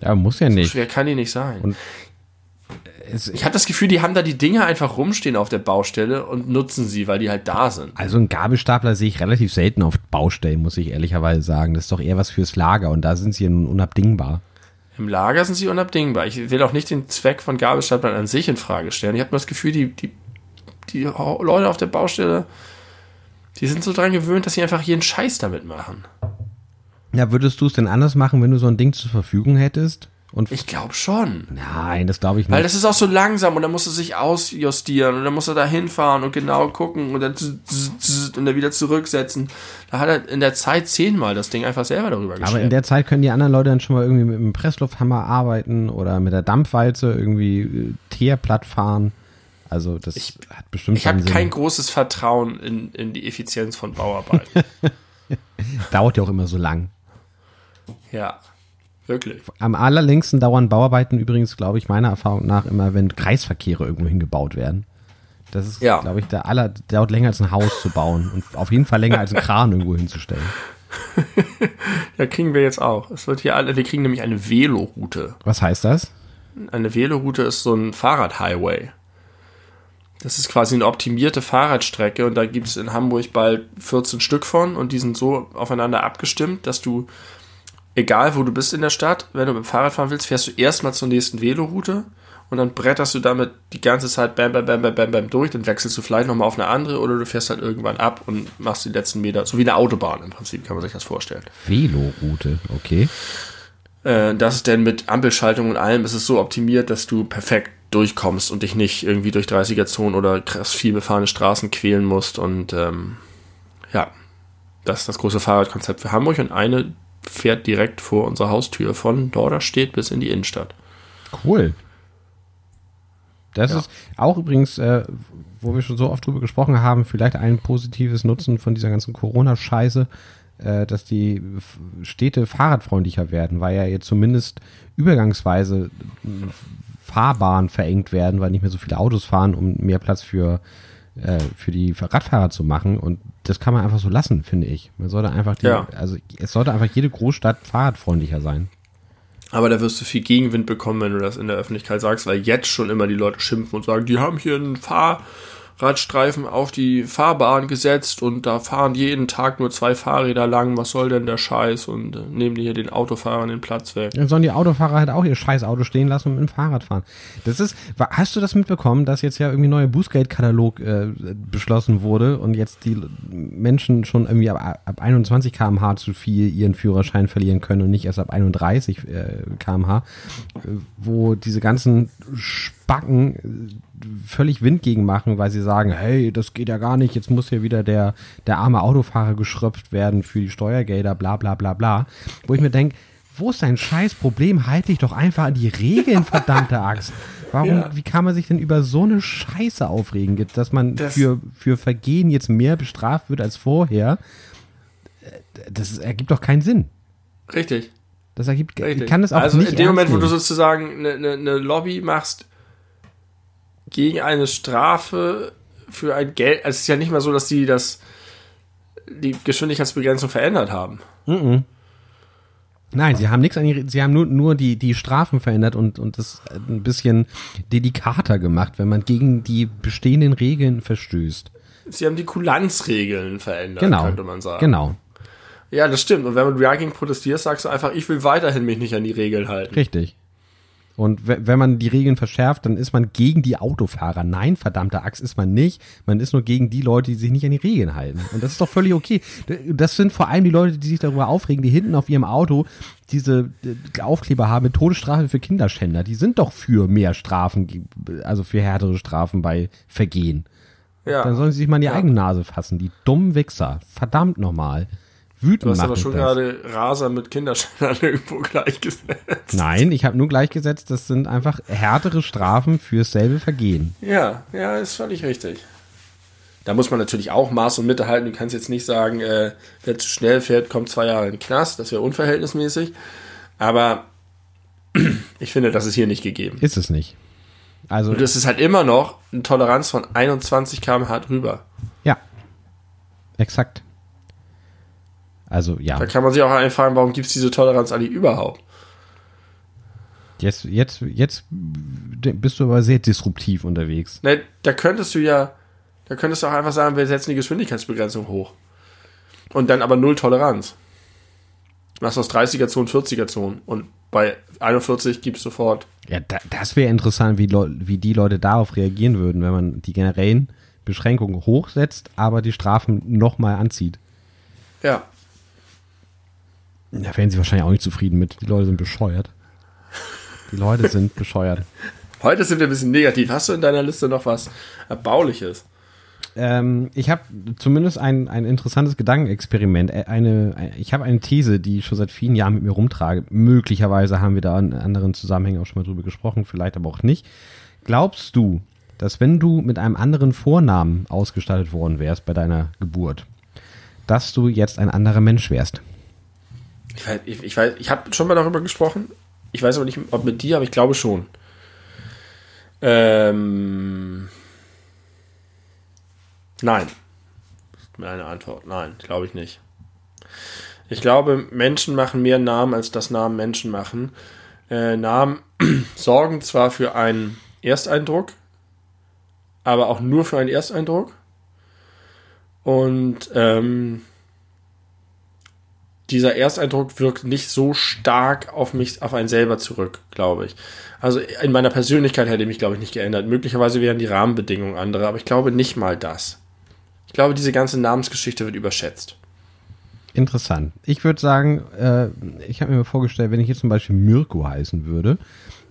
Ja, muss ja nicht. So schwer kann die nicht sein. Und ich habe das Gefühl, die haben da die Dinge einfach rumstehen auf der Baustelle und nutzen sie, weil die halt da sind. Also ein Gabelstapler sehe ich relativ selten auf Baustellen, muss ich ehrlicherweise sagen. Das ist doch eher was fürs Lager und da sind sie nun unabdingbar. Im Lager sind sie unabdingbar. Ich will auch nicht den Zweck von Gabelstaplern an sich in Frage stellen. Ich habe das Gefühl, die, die, die Leute auf der Baustelle, die sind so dran gewöhnt, dass sie einfach jeden Scheiß damit machen. Ja, würdest du es denn anders machen, wenn du so ein Ding zur Verfügung hättest? Und ich glaube schon. Nein, das glaube ich nicht. Weil das ist auch so langsam und dann musst du sich ausjustieren und dann musst du da hinfahren und genau gucken und dann, und dann wieder zurücksetzen. Da hat er in der Zeit zehnmal das Ding einfach selber darüber geschrieben. Aber in der Zeit können die anderen Leute dann schon mal irgendwie mit dem Presslufthammer arbeiten oder mit der Dampfwalze irgendwie äh, Teerplatt fahren. Also das ich, hat bestimmt Ich habe kein großes Vertrauen in, in die Effizienz von Bauarbeiten. Dauert ja auch immer so lang. Ja. Wirklich. Am allerlängsten dauern Bauarbeiten übrigens, glaube ich, meiner Erfahrung nach immer, wenn Kreisverkehre irgendwo hingebaut werden. Das ist, ja. glaube ich, der aller, dauert länger als ein Haus zu bauen und auf jeden Fall länger als ein Kran irgendwo hinzustellen. ja, kriegen wir jetzt auch. Es wird hier alle, wir kriegen nämlich eine Veloroute. Was heißt das? Eine Veloroute ist so ein Fahrradhighway. Das ist quasi eine optimierte Fahrradstrecke und da gibt es in Hamburg bald 14 Stück von und die sind so aufeinander abgestimmt, dass du egal wo du bist in der Stadt, wenn du mit dem Fahrrad fahren willst, fährst du erstmal zur nächsten Veloroute und dann bretterst du damit die ganze Zeit bam, bam, bam, bam, bam, bam durch, dann wechselst du vielleicht nochmal auf eine andere oder du fährst halt irgendwann ab und machst die letzten Meter, so wie eine Autobahn im Prinzip, kann man sich das vorstellen. Veloroute, okay. Äh, das ist denn mit Ampelschaltung und allem ist es so optimiert, dass du perfekt durchkommst und dich nicht irgendwie durch 30er-Zonen oder krass viel befahrene Straßen quälen musst und ähm, ja, das ist das große Fahrradkonzept für Hamburg und eine fährt direkt vor unserer Haustür von Dorderstedt bis in die Innenstadt. Cool. Das ja. ist auch übrigens, äh, wo wir schon so oft drüber gesprochen haben, vielleicht ein positives Nutzen von dieser ganzen Corona-Scheiße, äh, dass die Städte fahrradfreundlicher werden, weil ja jetzt zumindest übergangsweise Fahrbahnen verengt werden, weil nicht mehr so viele Autos fahren, um mehr Platz für äh, für die Radfahrer zu machen. Und das kann man einfach so lassen, finde ich. Man sollte einfach die, ja. also es sollte einfach jede Großstadt fahrradfreundlicher sein. Aber da wirst du viel Gegenwind bekommen, wenn du das in der Öffentlichkeit sagst, weil jetzt schon immer die Leute schimpfen und sagen, die haben hier einen Fahr Radstreifen auf die Fahrbahn gesetzt und da fahren jeden Tag nur zwei Fahrräder lang. Was soll denn der Scheiß? Und äh, nehmen die hier den Autofahrern den Platz weg. Dann sollen die Autofahrer halt auch ihr scheiß Auto stehen lassen und mit dem Fahrrad fahren. Das ist, hast du das mitbekommen, dass jetzt ja irgendwie neuer Bußgeldkatalog äh, beschlossen wurde und jetzt die Menschen schon irgendwie ab, ab 21 km/h zu viel ihren Führerschein verlieren können und nicht erst ab 31 äh, km/h, äh, wo diese ganzen Backen völlig Wind gegen machen, weil sie sagen, hey, das geht ja gar nicht, jetzt muss hier wieder der, der arme Autofahrer geschröpft werden für die Steuergelder, bla bla bla bla. Wo ich mir denke, wo ist dein scheiß Problem? Halt dich doch einfach an die Regeln, verdammte Axt. Warum, ja. wie kann man sich denn über so eine Scheiße aufregen, dass man das für, für Vergehen jetzt mehr bestraft wird als vorher? Das ergibt doch keinen Sinn. Richtig. Das ergibt, Richtig. ich kann das auch also nicht in dem Moment, nehmen. wo du sozusagen eine, eine, eine Lobby machst, gegen eine Strafe für ein Geld. Also es ist ja nicht mal so, dass die das die Geschwindigkeitsbegrenzung verändert haben. Mm -mm. Nein, sie haben nichts an die, sie haben nur, nur die, die Strafen verändert und, und das ein bisschen delikater gemacht, wenn man gegen die bestehenden Regeln verstößt. Sie haben die Kulanzregeln verändert, genau, könnte man sagen. Genau. Ja, das stimmt. Und wenn du dagegen protestierst, sagst du einfach, ich will weiterhin mich nicht an die Regeln halten. Richtig. Und wenn man die Regeln verschärft, dann ist man gegen die Autofahrer. Nein, verdammte Axt ist man nicht. Man ist nur gegen die Leute, die sich nicht an die Regeln halten. Und das ist doch völlig okay. Das sind vor allem die Leute, die sich darüber aufregen, die hinten auf ihrem Auto diese äh, Aufkleber haben mit Todesstrafe für Kinderschänder. Die sind doch für mehr Strafen, also für härtere Strafen bei Vergehen. Ja. Dann sollen sie sich mal in die ja. eigene Nase fassen. Die dummen Wichser. Verdammt nochmal. Wütend Du hast aber schon das. gerade Raser mit Kinderschändern irgendwo gleichgesetzt. Nein, ich habe nur gleichgesetzt, das sind einfach härtere Strafen für dasselbe Vergehen. Ja, ja, ist völlig richtig. Da muss man natürlich auch Maß und Mitte halten. Du kannst jetzt nicht sagen, äh, wer zu schnell fährt, kommt zwei Jahre in den Knast. Das wäre unverhältnismäßig. Aber ich finde, das ist hier nicht gegeben. Ist es nicht. Also, Und es ist halt immer noch eine Toleranz von 21 km/h drüber. ja. Exakt. Also, ja. Da kann man sich auch einfallen, warum gibt es diese Toleranz eigentlich überhaupt? Jetzt, jetzt, jetzt bist du aber sehr disruptiv unterwegs. Ne, da könntest du ja, da könntest du auch einfach sagen, wir setzen die Geschwindigkeitsbegrenzung hoch. Und dann aber null Toleranz. Machst aus 30er-Zonen 40er-Zonen. Und bei 41 gibst sofort. Ja, da, das wäre interessant, wie, wie die Leute darauf reagieren würden, wenn man die generellen Beschränkungen hochsetzt, aber die Strafen nochmal anzieht. Ja. Da wären sie wahrscheinlich auch nicht zufrieden mit. Die Leute sind bescheuert. Die Leute sind bescheuert. Heute sind wir ein bisschen negativ. Hast du in deiner Liste noch was Erbauliches? Ähm, ich habe zumindest ein, ein interessantes Gedankenexperiment. Eine, ein- ich habe eine These, die ich schon seit vielen Jahren mit mir rumtrage. Möglicherweise haben wir da in anderen Zusammenhängen auch schon mal drüber gesprochen, vielleicht aber auch nicht. Glaubst du, dass wenn du mit einem anderen Vornamen ausgestattet worden wärst bei deiner Geburt, dass du jetzt ein anderer Mensch wärst? Ich weiß, ich, ich, weiß, ich habe schon mal darüber gesprochen. Ich weiß aber nicht, ob mit dir, aber ich glaube schon. Ähm. Nein. Meine Antwort. Nein, glaube ich nicht. Ich glaube, Menschen machen mehr Namen, als das Namen Menschen machen. Äh, Namen sorgen zwar für einen Ersteindruck, aber auch nur für einen Ersteindruck. Und ähm, dieser Ersteindruck wirkt nicht so stark auf mich, auf einen selber zurück, glaube ich. Also in meiner Persönlichkeit hätte ich mich, glaube ich, nicht geändert. Möglicherweise wären die Rahmenbedingungen andere, aber ich glaube nicht mal das. Ich glaube, diese ganze Namensgeschichte wird überschätzt. Interessant. Ich würde sagen, äh, ich habe mir vorgestellt, wenn ich jetzt zum Beispiel Mirko heißen würde,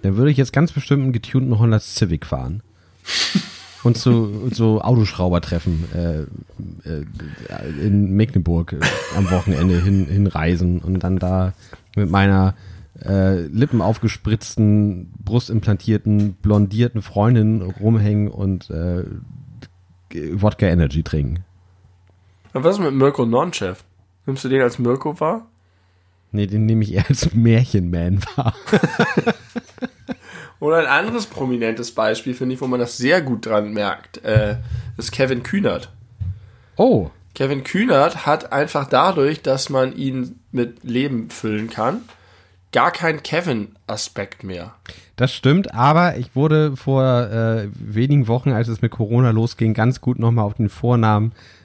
dann würde ich jetzt ganz bestimmt einen getunten Honda Civic fahren. Und zu so Autoschrauber treffen äh, äh, in Mecklenburg äh, am Wochenende hin, hinreisen und dann da mit meiner äh, Lippen aufgespritzten, brustimplantierten, blondierten Freundin rumhängen und äh, Wodka Energy trinken. Und was ist mit Mirko Nonchef? Nimmst du den als Mirko wahr? Nee, den nehme ich eher als Märchenman wahr. Oder ein anderes prominentes Beispiel, finde ich, wo man das sehr gut dran merkt, äh, ist Kevin Kühnert. Oh, Kevin Kühnert hat einfach dadurch, dass man ihn mit Leben füllen kann, gar keinen Kevin-Aspekt mehr. das stimmt, aber ich wurde vor äh, wenigen Wochen, als es mit Corona losging, ganz gut nochmal auf den Vornamen äh,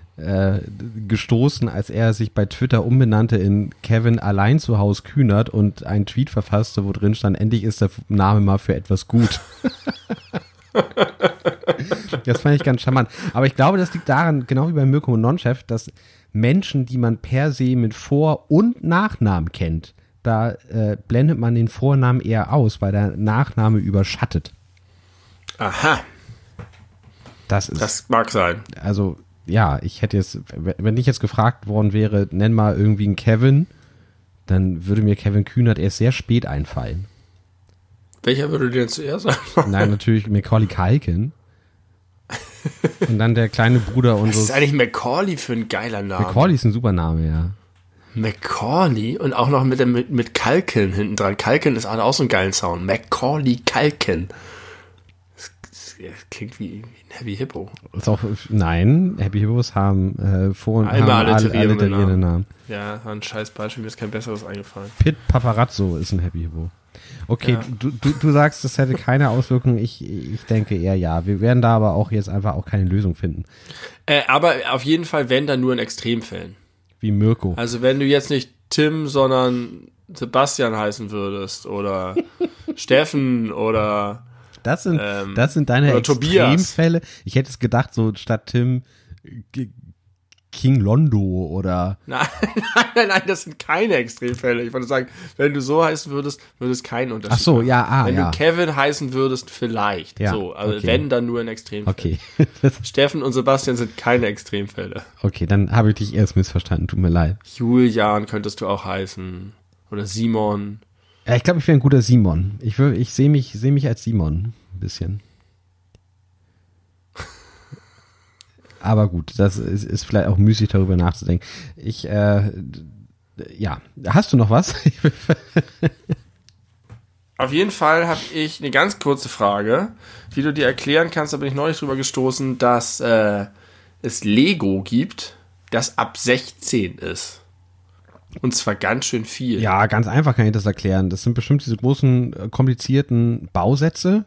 gestoßen, als er sich bei Twitter umbenannte in Kevin allein zu Haus Kühnert und einen Tweet verfasste, wo drin stand, endlich ist der Name mal für etwas gut. das fand ich ganz charmant. Aber ich glaube, das liegt daran, genau wie bei Mirko Nonchef, dass Menschen, die man per se mit Vor- und Nachnamen kennt, da äh, blendet man den Vornamen eher aus, weil der Nachname überschattet. Aha, Das ist, das mag sein. also, ja, ich hätte jetzt, wenn ich jetzt gefragt worden wäre, nenn mal irgendwie einen Kevin, dann würde mir Kevin Kühnert erst sehr spät einfallen. Welcher würde dir denn zuerst sagen? Nein, natürlich Macaulay Culkin. Und dann der kleine Bruder Was ist eigentlich Macaulay für ein geiler Name? Macaulay ist ein super Name, ja. Macaulay und auch noch mit, dem, mit, mit Kalken hinten dran. Kalken ist auch so ein geilen Sound. Macaulay Kalken. Das, das klingt wie, Heavy Hippo. Ist auch, nein, Happy Hippos haben äh, vor und Einmal haben alle, alle alliterierende Namen. Ja, war ein scheiß Beispiel, mir ist kein besseres eingefallen. Pit Paparazzo ist ein Happy Hippo. Okay, Ja. du, du, du sagst, das hätte keine Auswirkungen. Ich, ich denke eher ja. Wir werden da aber auch jetzt einfach auch keine Lösung finden. Äh, aber auf jeden Fall, wenn, dann nur in Extremfällen. Wie Mirko. Also wenn du jetzt nicht Tim, sondern Sebastian heißen würdest oder Steffen oder Das sind, ähm, das sind deine oder Tobias. Extremfälle. Ich hätte es gedacht, so statt Tim King Londo oder. Nein, nein, nein, nein, das sind keine Extremfälle. Ich wollte sagen, wenn du so heißen würdest, würde es keinen Unterschied Ach so, machen. ja, ah, Wenn ja. du Kevin heißen würdest, vielleicht. Ja, so, also okay. wenn, dann nur in Extremfällen. Okay. Steffen und Sebastian sind keine Extremfälle. okay, dann habe ich dich erst missverstanden. Tut mir leid. Julian könntest du auch heißen. Oder Simon. Ja, ich glaube, ich wäre ein guter Simon. Ich, ich sehe mich, sehe mich als Simon ein bisschen. Aber gut, das ist, ist vielleicht auch müßig, darüber nachzudenken. Ich, äh, ja, hast du noch was? Auf jeden Fall habe ich eine ganz kurze Frage. Wie du dir erklären kannst, da bin ich neulich drüber gestoßen, dass äh, es Lego gibt, das ab 16 ist. Und zwar ganz schön viel. ja, ganz einfach kann ich das erklären. Das sind bestimmt diese großen, äh, komplizierten Bausätze.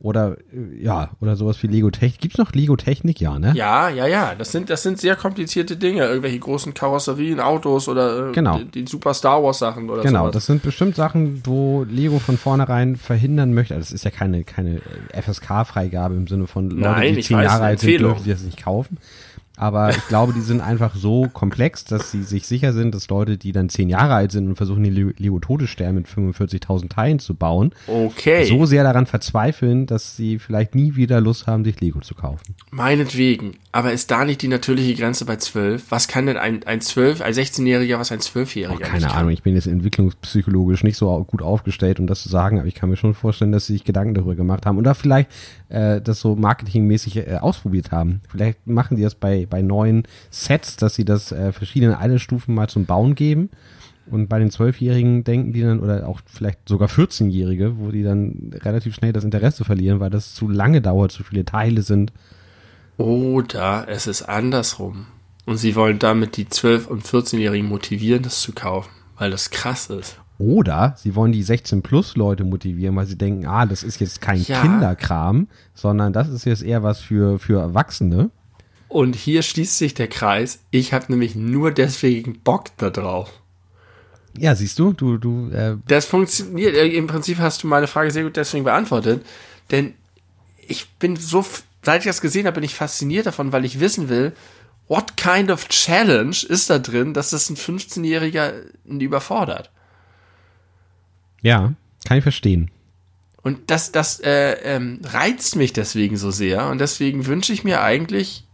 Oder, äh, ja, oder sowas wie Lego Technik. Gibt's noch Lego Technik? Ja, ne? Ja, ja, ja. Das sind, das sind sehr komplizierte Dinge. Irgendwelche großen Karosserien, Autos oder äh, Genau. die, die Super Star Wars Sachen oder Genau, sowas. das sind bestimmt Sachen, wo Lego von vornherein verhindern möchte. Also das ist ja keine, keine FSK-Freigabe im Sinne von Leute, Nein, die zehn Jahre alt sind, dürfen die das nicht kaufen. Aber ich glaube, die sind einfach so komplex, dass sie sich sicher sind, dass Leute, die dann zehn Jahre alt sind und versuchen, den Le- Lego Todesstern mit 45.000 Teilen zu bauen, Okay. so sehr daran verzweifeln, dass sie vielleicht nie wieder Lust haben, sich Lego zu kaufen. Meinetwegen. Aber ist da nicht die natürliche Grenze bei 12? Was kann denn ein, ein 12, ein 16-Jähriger, was ein 12-Jähriger Oh, keine? Ahnung, ich bin jetzt entwicklungspsychologisch nicht so gut aufgestellt, um das zu sagen, aber ich kann mir schon vorstellen, dass sie sich Gedanken darüber gemacht haben oder vielleicht äh, das so marketingmäßig äh, ausprobiert haben. Vielleicht machen die das bei, bei neuen Sets, dass sie das äh, verschiedenen Altersstufen mal zum Bauen geben. Und bei den Zwölfjährigen denken die dann, oder auch vielleicht sogar 14-Jährige, wo die dann relativ schnell das Interesse verlieren, weil das zu lange dauert, zu viele Teile sind. Oder es ist andersrum. Und sie wollen damit die 12- und 14-Jährigen motivieren, das zu kaufen. Weil das krass ist. Oder sie wollen die 16-Plus-Leute motivieren, weil sie denken, ah, das ist jetzt kein Ja. Kinderkram, sondern das ist jetzt eher was für, für Erwachsene. Und hier schließt sich der Kreis. Ich habe nämlich nur deswegen Bock da drauf. Ja, siehst du, du, du, äh, Das funktioniert. äh, Im Prinzip hast du meine Frage sehr gut deswegen beantwortet. Denn ich bin so, seit ich das gesehen habe, bin ich fasziniert davon, weil ich wissen will, what kind of challenge ist da drin, dass das ein 15-Jähriger überfordert. ja, kann ich verstehen. Und das, das äh, ähm, reizt mich deswegen so sehr. Und deswegen wünsche ich mir eigentlich,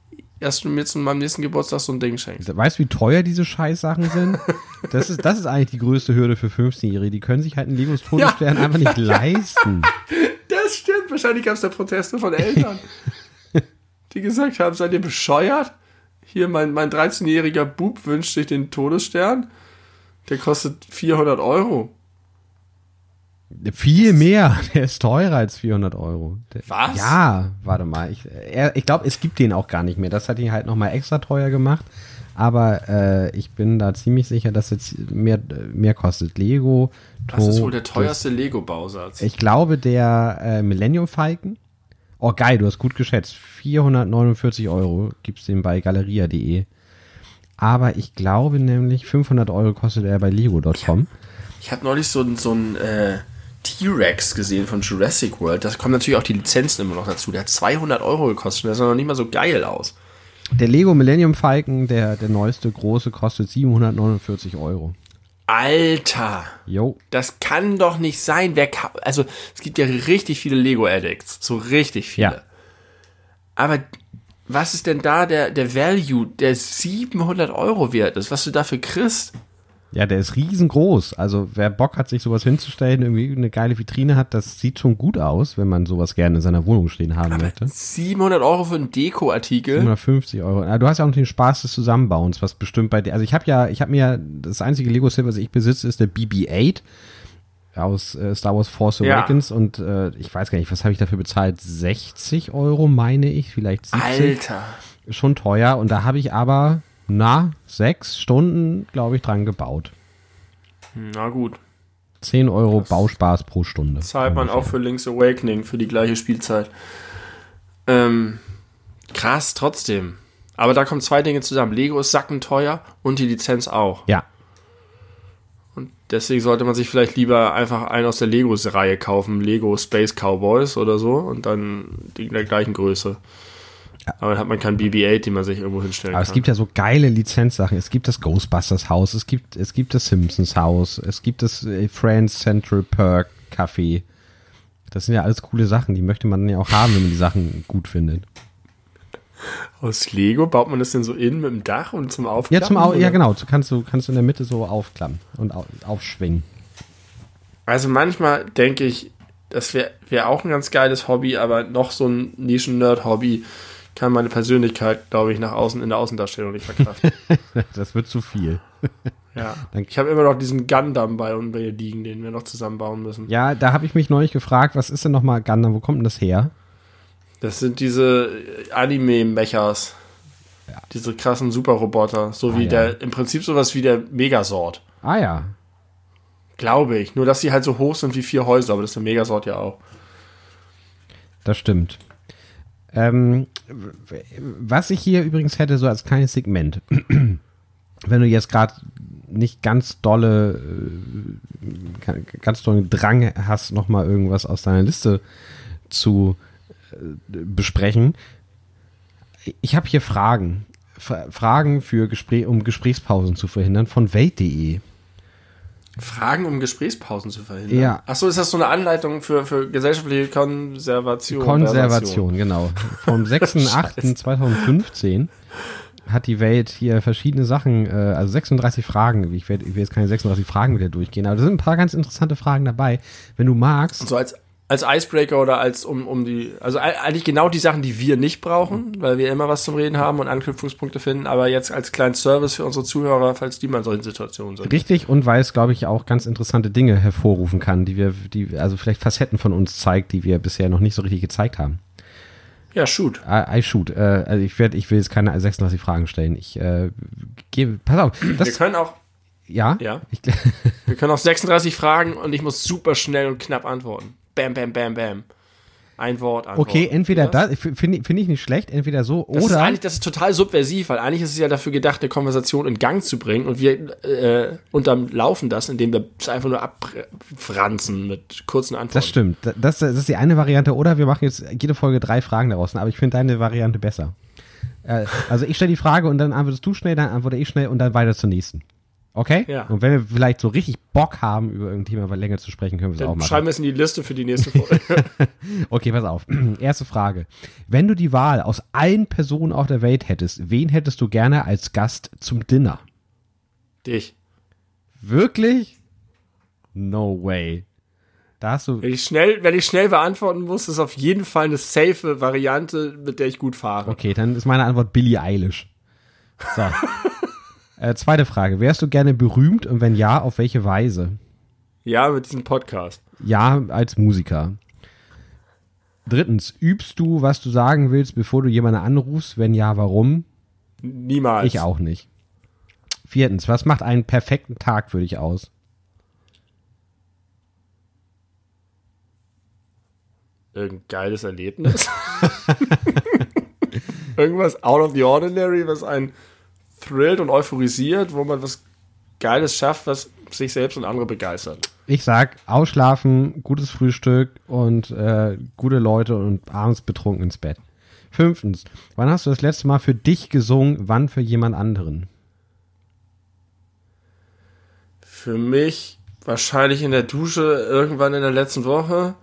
dass du mir zu meinem nächsten Geburtstag so ein Ding schenkst. Weißt du, wie teuer diese Scheißsachen sind? Das ist, das ist eigentlich die größte Hürde für 15-Jährige. Die können sich halt einen Legos Todesstern Ja. einfach nicht leisten. Das stimmt. Wahrscheinlich gab es da Proteste von Eltern, die gesagt haben, seid ihr bescheuert? Hier, mein, mein 13-jähriger Bub wünscht sich den Todesstern. Der kostet 400 Euro. Viel mehr. Der ist teurer als 400 Euro. Der, Was? Ja, warte mal. Ich, er, ich glaube, es gibt den auch gar nicht mehr. Das hat ihn halt nochmal extra teuer gemacht. Aber äh, ich bin da ziemlich sicher, dass jetzt mehr, mehr kostet. Lego. Das ist wohl der teuerste Lego-Bausatz. Ich glaube, der äh, Millennium Falcon. Oh, geil, du hast gut geschätzt. 449 Euro gibt's den bei galeria.de. Aber ich glaube nämlich, 500 Euro kostet er bei lego.com. Ich habe neulich so, so ein äh, T-Rex gesehen von Jurassic World. Da kommen natürlich auch die Lizenzen immer noch dazu. Der hat 200 Euro gekostet. Der sah noch nicht mal so geil aus. Der Lego Millennium Falcon, der, der neueste große, kostet 749 Euro. Alter, Jo. das kann doch nicht sein. Wer also es gibt ja richtig viele Lego-Addicts. So richtig viele. Ja. Aber was ist denn da der, der Value, der 700 Euro wert ist, was du dafür kriegst? Ja, der ist riesengroß. Also wer Bock hat, sich sowas hinzustellen, irgendwie eine geile Vitrine hat, das sieht schon gut aus, wenn man sowas gerne in seiner Wohnung stehen haben möchte. 700 Euro für einen Deko-Artikel? 150 Euro. Ja, du hast ja auch noch den Spaß des Zusammenbauens, was bestimmt bei dir. Also ich habe ja, ich habe mir das einzige Lego Set, was ich besitze, ist der BB-8 aus äh, Star Wars Force Ja. Awakens und äh, ich weiß gar nicht, was habe ich dafür bezahlt? 60 Euro, meine ich, vielleicht 70. Alter. Schon teuer und da habe ich aber na sechs Stunden, glaube ich, dran gebaut. Na gut. 10 Euro Bauspaß pro Stunde. Zahlt man auch für Link's Awakening für die gleiche Spielzeit. Ähm, krass, trotzdem. Aber da kommen zwei Dinge zusammen. Lego ist sackenteuer und die Lizenz auch. Ja, Und deswegen sollte man sich vielleicht lieber einfach einen aus der Legos-Reihe kaufen. Lego Space Cowboys oder so. Und dann in der gleichen Größe. Aber dann hat man kein BB-8, den man sich irgendwo hinstellen Aber kann. es gibt ja so geile Lizenzsachen. Es gibt das Ghostbusters Haus, es gibt, es gibt das Simpsons Haus, es gibt das äh, Friends Central Perk Café. Das sind ja alles coole Sachen, die möchte man ja auch haben, wenn man die Sachen gut findet. Aus Lego baut man das denn so in mit dem Dach und zum Ja, Aufklappen? zum Au ja genau, du kannst du kannst du in der Mitte so aufklappen und au aufschwingen. Also manchmal denke ich, das wäre wär auch ein ganz geiles Hobby, aber noch so ein Nischen-Nerd-Hobby kann meine Persönlichkeit, glaube ich, nach außen in der Außendarstellung nicht verkraften. Das wird zu viel. ja. Ich habe immer noch diesen Gundam bei uns hier liegen, den wir noch zusammenbauen müssen. Ja, da habe ich mich neulich gefragt, was ist denn nochmal Gundam, wo kommt denn das her? Das sind diese Anime-Mechas. Diese krassen Superroboter. So wie Ah, ja. der, im Prinzip sowas wie der Megasort. Ah ja, Glaube ich. Nur, dass sie halt so hoch sind wie vier Häuser, aber das ist der Megasort ja auch. das stimmt. Ähm, was ich hier übrigens hätte, so als kleines Segment, wenn du jetzt gerade nicht ganz dolle, äh, ga- ganz dollen Drang hast, nochmal irgendwas aus deiner Liste zu äh, besprechen. Ich habe hier Fragen. Fra Fragen für Gespräch, um Gesprächspausen zu verhindern von Welt.de. Fragen, um Gesprächspausen zu verhindern. Ja. Achso, ist das so eine Anleitung für, für gesellschaftliche Konservation? Konservation, genau. Vom 6.8.2015 hat die Welt hier verschiedene Sachen, äh, also 36 Fragen. Ich werde will jetzt keine 36 Fragen wieder durchgehen, aber da sind ein paar ganz interessante Fragen dabei. Wenn du magst, So als, als Icebreaker oder als um, um die, also ei- eigentlich genau die Sachen, die wir nicht brauchen, weil wir immer was zum Reden haben und Anknüpfungspunkte finden, aber jetzt als kleinen Service für unsere Zuhörer, falls die mal in solchen Situationen sind. richtig und weil es, glaube ich, auch ganz interessante Dinge hervorrufen kann, die wir, die, also vielleicht Facetten von uns zeigt, die wir bisher noch nicht so richtig gezeigt haben. Ja, shoot. I, I shoot. Äh, also ich werde, ich will jetzt keine 36 Fragen stellen. Ich äh, gebe, pass auf. Wir können auch, ja, Ja. Ich, wir können auch 36 Fragen und ich muss super schnell und knapp antworten. Bam, bam, bam, bam. Ein Wort antworten. okay, entweder das? das, finde find ich nicht schlecht, entweder so Das ist oder eigentlich, das ist total subversiv, weil eigentlich ist es ja dafür gedacht, eine Konversation in Gang zu bringen und wir äh, unterlaufen das, indem wir es einfach nur abfranzen mit kurzen Antworten. Das stimmt. Da- Das, das ist die eine Variante. Oder wir machen jetzt jede Folge drei Fragen daraus. Aber ich finde deine Variante besser. Äh, also ich stelle die Frage und dann antwortest du schnell, dann antworte ich schnell und dann weiter zur nächsten. Okay? Ja. Und wenn wir vielleicht so richtig Bock haben, über irgendein Thema länger zu sprechen, können wir es auch machen. schreiben wir es in die Liste für die nächste Folge. Okay, pass auf. Erste Frage. Wenn du die Wahl aus allen Personen auf der Welt hättest, wen hättest du gerne als Gast zum Dinner? Dich. Wirklich? No way. Da hast du. Wenn ich schnell, wenn ich schnell beantworten muss, ist auf jeden Fall eine safe Variante, mit der ich gut fahre. Okay, dann ist meine Antwort Billie Eilish. So. äh, zweite Frage. Wärst du gerne berühmt und wenn ja, auf welche Weise? Ja, mit diesem Podcast. Ja, als Musiker. Drittens, übst du, was du sagen willst, bevor du jemanden anrufst? Wenn ja, warum? Niemals. Ich auch nicht. Viertens, was macht einen perfekten Tag für dich aus? Irgendein geiles Erlebnis. Irgendwas out of the ordinary, was einen thrillt und euphorisiert, wo man was Geiles schafft, was sich selbst und andere begeistert. Ich sag, ausschlafen, gutes Frühstück und äh, gute Leute und abends betrunken ins Bett. Fünftens, wann hast du das letzte Mal für dich gesungen, wann für jemand anderen? Für mich wahrscheinlich in der Dusche irgendwann in der letzten Woche.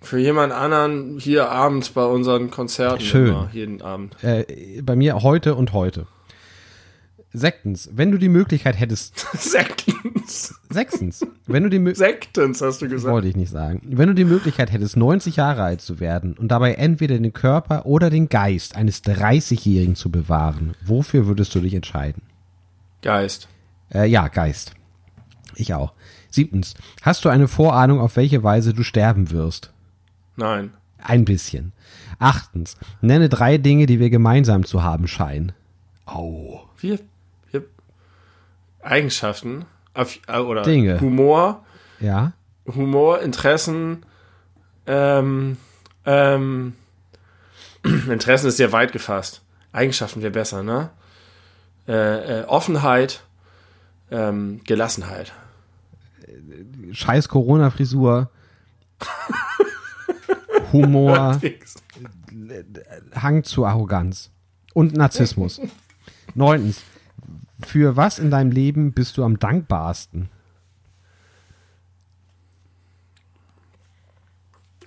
Für jemand anderen hier abends bei unseren Konzerten. Schön. Immer, jeden Abend. Äh, bei mir heute und heute. Sechstens, wenn du die Möglichkeit hättest, Sektens. sechstens, wenn du die Mö- Sektens, hast du gesagt. wollte ich nicht sagen, wenn du die Möglichkeit hättest, 90 Jahre alt zu werden und dabei entweder den Körper oder den Geist eines 30-Jährigen zu bewahren, wofür würdest du dich entscheiden? Geist. Äh, ja, Geist. Ich auch. Siebtens, hast du eine Vorahnung, auf welche Weise du sterben wirst? Nein. Ein bisschen. Achtens, nenne drei Dinge, die wir gemeinsam zu haben scheinen. Au. Wir, wir Eigenschaften äh, oder Dinge. Humor, Ja? Humor, Interessen, ähm, ähm, Interessen ist sehr weit gefasst. Eigenschaften wäre besser, ne? Äh, äh, Offenheit, ähm, Gelassenheit. Scheiß Corona-Frisur. Humor. Hang zu Arroganz und Narzissmus. Neuntens, für was in deinem Leben bist du am dankbarsten?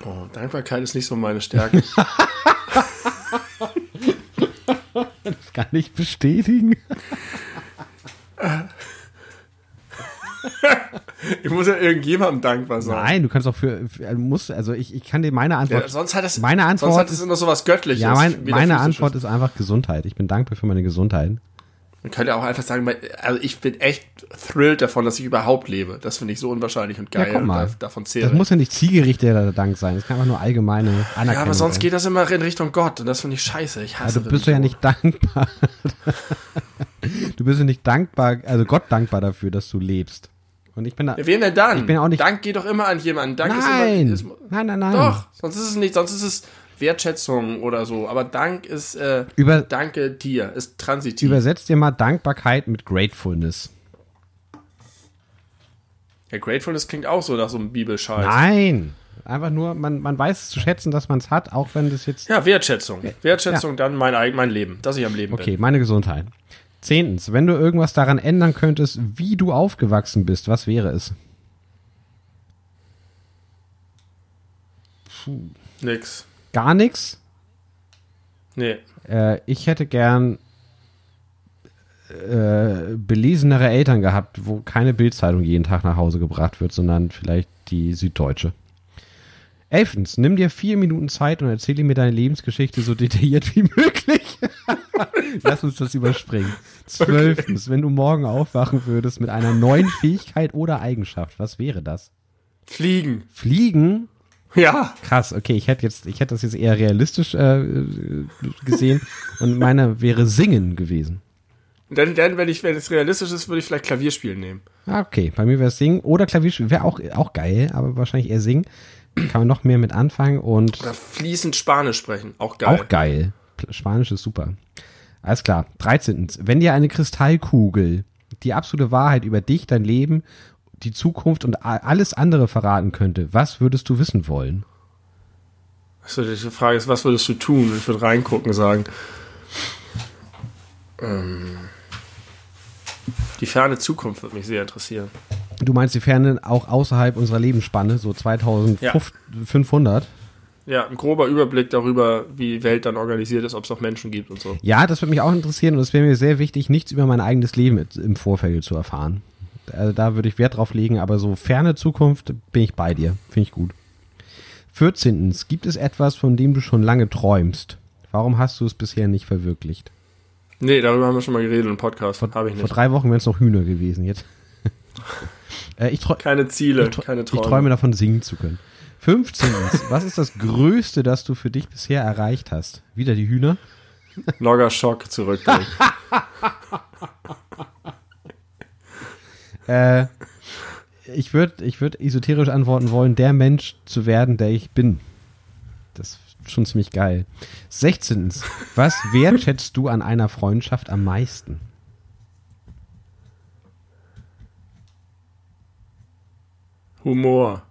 Oh, Dankbarkeit ist nicht so meine Stärke. Das kann ich bestätigen. ich muss ja irgendjemandem dankbar sein. Nein, du kannst auch für, für musst, also ich, ich kann dir meine Antwort. Ja, sonst hat es, meine sonst Antwort hat es ist, immer so was Göttliches. ja, mein, meine. Antwort ist einfach Gesundheit. Ich bin dankbar für meine Gesundheit. Man könnte auch einfach sagen, also ich bin echt thrilled davon, dass ich überhaupt lebe. Das finde ich so unwahrscheinlich und geil. Ja, guck mal. Davon zähle Das muss ja nicht zielgerichteter Dank sein. Das kann einfach nur allgemeine Anerkennung Ja, aber sonst sein. geht das immer in Richtung Gott und das finde ich scheiße. Ich hasse Also bist du ja nicht dankbar. du bist ja nicht dankbar, also Gott dankbar dafür, dass du lebst. Und ich bin da. Ja, Wen denn dann? Ich bin auch nicht- Dank geht doch immer an jemanden. Dank nein, ist immer. Ist, nein, nein, nein. doch, sonst ist es nicht, sonst ist es Wertschätzung oder so. Aber Dank ist, äh, Über, danke dir, ist transitiv. übersetzt dir mal Dankbarkeit mit Gratefulness. ja, Gratefulness klingt auch so nach so einem Bibelscheiß. Nein. Einfach nur, man, man weiß es zu schätzen, dass man es hat, auch wenn das jetzt. Ja, Wertschätzung. Wertschätzung, dann mein, mein Leben, dass ich am Leben Okay, meine Gesundheit. Zehntens, wenn du irgendwas daran ändern könntest, wie du aufgewachsen bist, was wäre es? bin. Nix. Gar nichts. Nee. Äh, ich hätte gern äh, belesenere Eltern gehabt, wo keine Bildzeitung jeden Tag nach Hause gebracht wird, sondern vielleicht die Süddeutsche. Elftens, nimm dir vier Minuten Zeit und erzähle mir deine Lebensgeschichte so detailliert wie möglich. Lass uns das überspringen. Zwölftens, wenn du morgen aufwachen würdest mit einer neuen Fähigkeit oder Eigenschaft, was wäre das? Fliegen. Fliegen? Ja. Krass, okay, ich hätte jetzt, ich hätte das jetzt eher realistisch äh, gesehen und meine wäre Singen gewesen. Und dann, dann wenn, ich, wenn es realistisch ist, würde ich vielleicht Klavierspielen nehmen. Ah, okay, bei mir wäre es Singen oder Klavierspielen, wäre auch, auch geil, aber wahrscheinlich eher Singen. Kann man noch mehr mit anfangen und Oder fließend Spanisch sprechen. Auch geil. auch geil. Spanisch ist super. Alles klar. 13. Wenn dir eine Kristallkugel die absolute Wahrheit über dich, dein Leben, die Zukunft und alles andere verraten könnte, was würdest du wissen wollen? Also die Frage ist, was würdest du tun? Ich würde reingucken und sagen. Ähm, die ferne Zukunft würde mich sehr interessieren. Du meinst die Ferne auch außerhalb unserer Lebensspanne, so 2500? Ja, ein grober Überblick darüber, wie die Welt dann organisiert ist, ob es noch Menschen gibt und so. Ja, das würde mich auch interessieren und es wäre mir sehr wichtig, nichts über mein eigenes Leben im Vorfeld zu erfahren. Also da würde ich Wert drauf legen, aber so ferne Zukunft bin ich bei dir. Finde ich gut. 14. Gibt es etwas, von dem du schon lange träumst? Warum hast du es bisher nicht verwirklicht? Nee, darüber haben wir schon mal geredet im Podcast. Habe ich Vor nicht. drei Wochen wären es noch Hühner gewesen jetzt. äh, ich, Keine Ziele, ich, keine ich Träume. träume davon, singen zu können. 15. Was ist das Größte, das du für dich bisher erreicht hast? Wieder die Hühner? Logger Schock zurückbringen. Äh, ich würde ich würd esoterisch antworten wollen, der Mensch zu werden, der ich bin. Das ist schon ziemlich geil. 16. Was wertschätzt du an einer Freundschaft am meisten? Humor.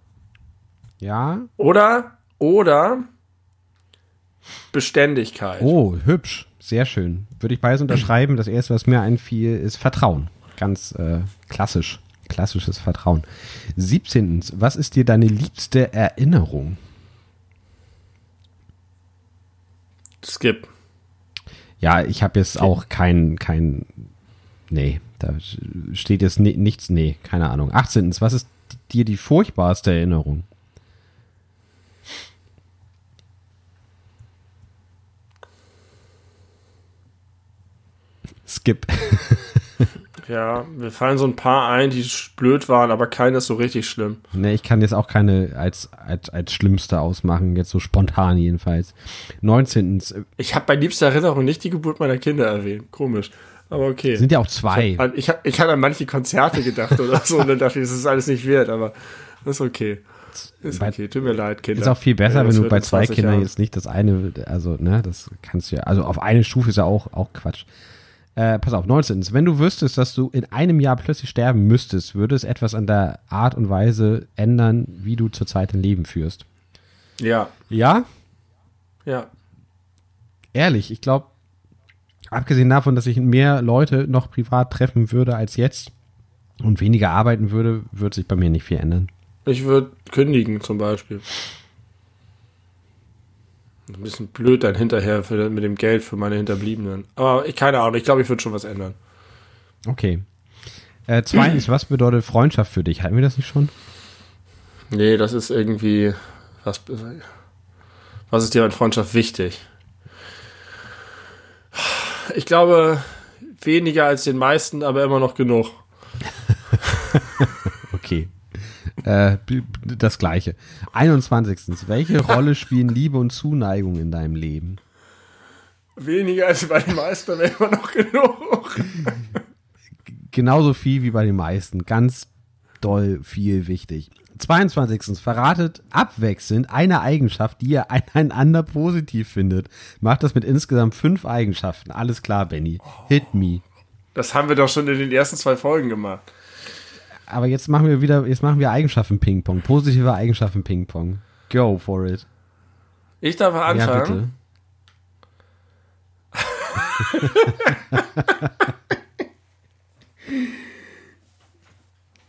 Ja? Oder, oder Beständigkeit. Oh, hübsch. Sehr schön. Würde ich beides unterschreiben. Das erste, was mir einfiel, ist Vertrauen. Ganz äh, klassisch. Klassisches Vertrauen. 17. Was ist dir deine liebste Erinnerung? Skip. Ja, ich habe jetzt auch kein, kein, nee, da steht jetzt ni nichts, nee, keine Ahnung. 18. Was ist dir die furchtbarste Erinnerung? Skip. Ja, mir fallen so ein paar ein, die blöd waren, aber keines so richtig schlimm. nee, ich kann jetzt auch keine als, als, als schlimmste ausmachen, jetzt so spontan jedenfalls. 19. Ich habe bei liebster Erinnerung nicht die Geburt meiner Kinder erwähnt. Komisch. Aber okay. Sind ja auch zwei. Ich, hab- ich hatte an manche Konzerte gedacht oder so und dann dachte ich, das ist alles nicht wert, aber das ist okay. Ist Bei- okay, tut mir leid, Kinder. Ist auch viel besser, Ja, wenn du bei zwei 20 Kindern Jahren. jetzt nicht das eine, also, ne, das kannst du ja, also auf eine Stufe ist ja auch, auch Quatsch. Äh, pass auf, 19. Wenn du wüsstest, dass du in einem Jahr plötzlich sterben müsstest, würde es etwas an der Art und Weise ändern, wie du zurzeit dein Leben führst. Ja. Ja? Ja. Ehrlich, ich glaube, abgesehen davon, dass ich mehr Leute noch privat treffen würde als jetzt und weniger arbeiten würde, wird sich bei mir nicht viel ändern. Ich würde kündigen zum Beispiel. Ein bisschen blöd dann hinterher für, mit dem Geld für meine Hinterbliebenen. Aber ich keine Ahnung, ich glaube, ich würde schon was ändern. Okay. Äh, zweitens, was bedeutet Freundschaft für dich? Hatten wir das nicht schon? Nee, das ist irgendwie. Was, was ist dir an Freundschaft wichtig? Ich glaube, weniger als den meisten, aber immer noch genug. okay. Äh, das gleiche. 21. Welche Rolle spielen Liebe und Zuneigung in deinem Leben? Weniger als bei den meisten, aber immer noch genug. Genauso viel wie bei den meisten. Ganz doll viel wichtig. 22. Verratet abwechselnd eine Eigenschaft, die ihr einander positiv findet. Macht das mit insgesamt fünf Eigenschaften. Alles klar, Benny. Hit me. Das haben wir doch schon in den ersten zwei Folgen gemacht. Aber jetzt machen wir wieder, jetzt machen wir Eigenschaften Ping-Pong. Positive Eigenschaften Ping-Pong. Go for it. Ich darf anfangen. Ja,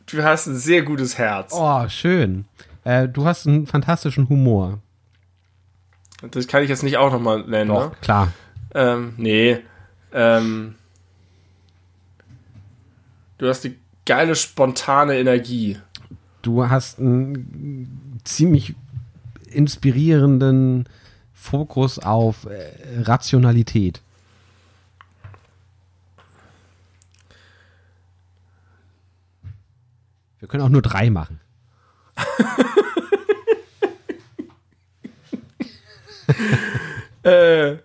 du hast ein sehr gutes Herz. Oh, schön. Äh, du hast einen fantastischen Humor. Das kann ich jetzt nicht auch nochmal nennen, Doch, ne? klar. Ähm, nee. Ähm, du hast die geile, spontane Energie. Du hast einen ziemlich inspirierenden Fokus auf äh, Rationalität. Wir können auch nur drei machen. äh,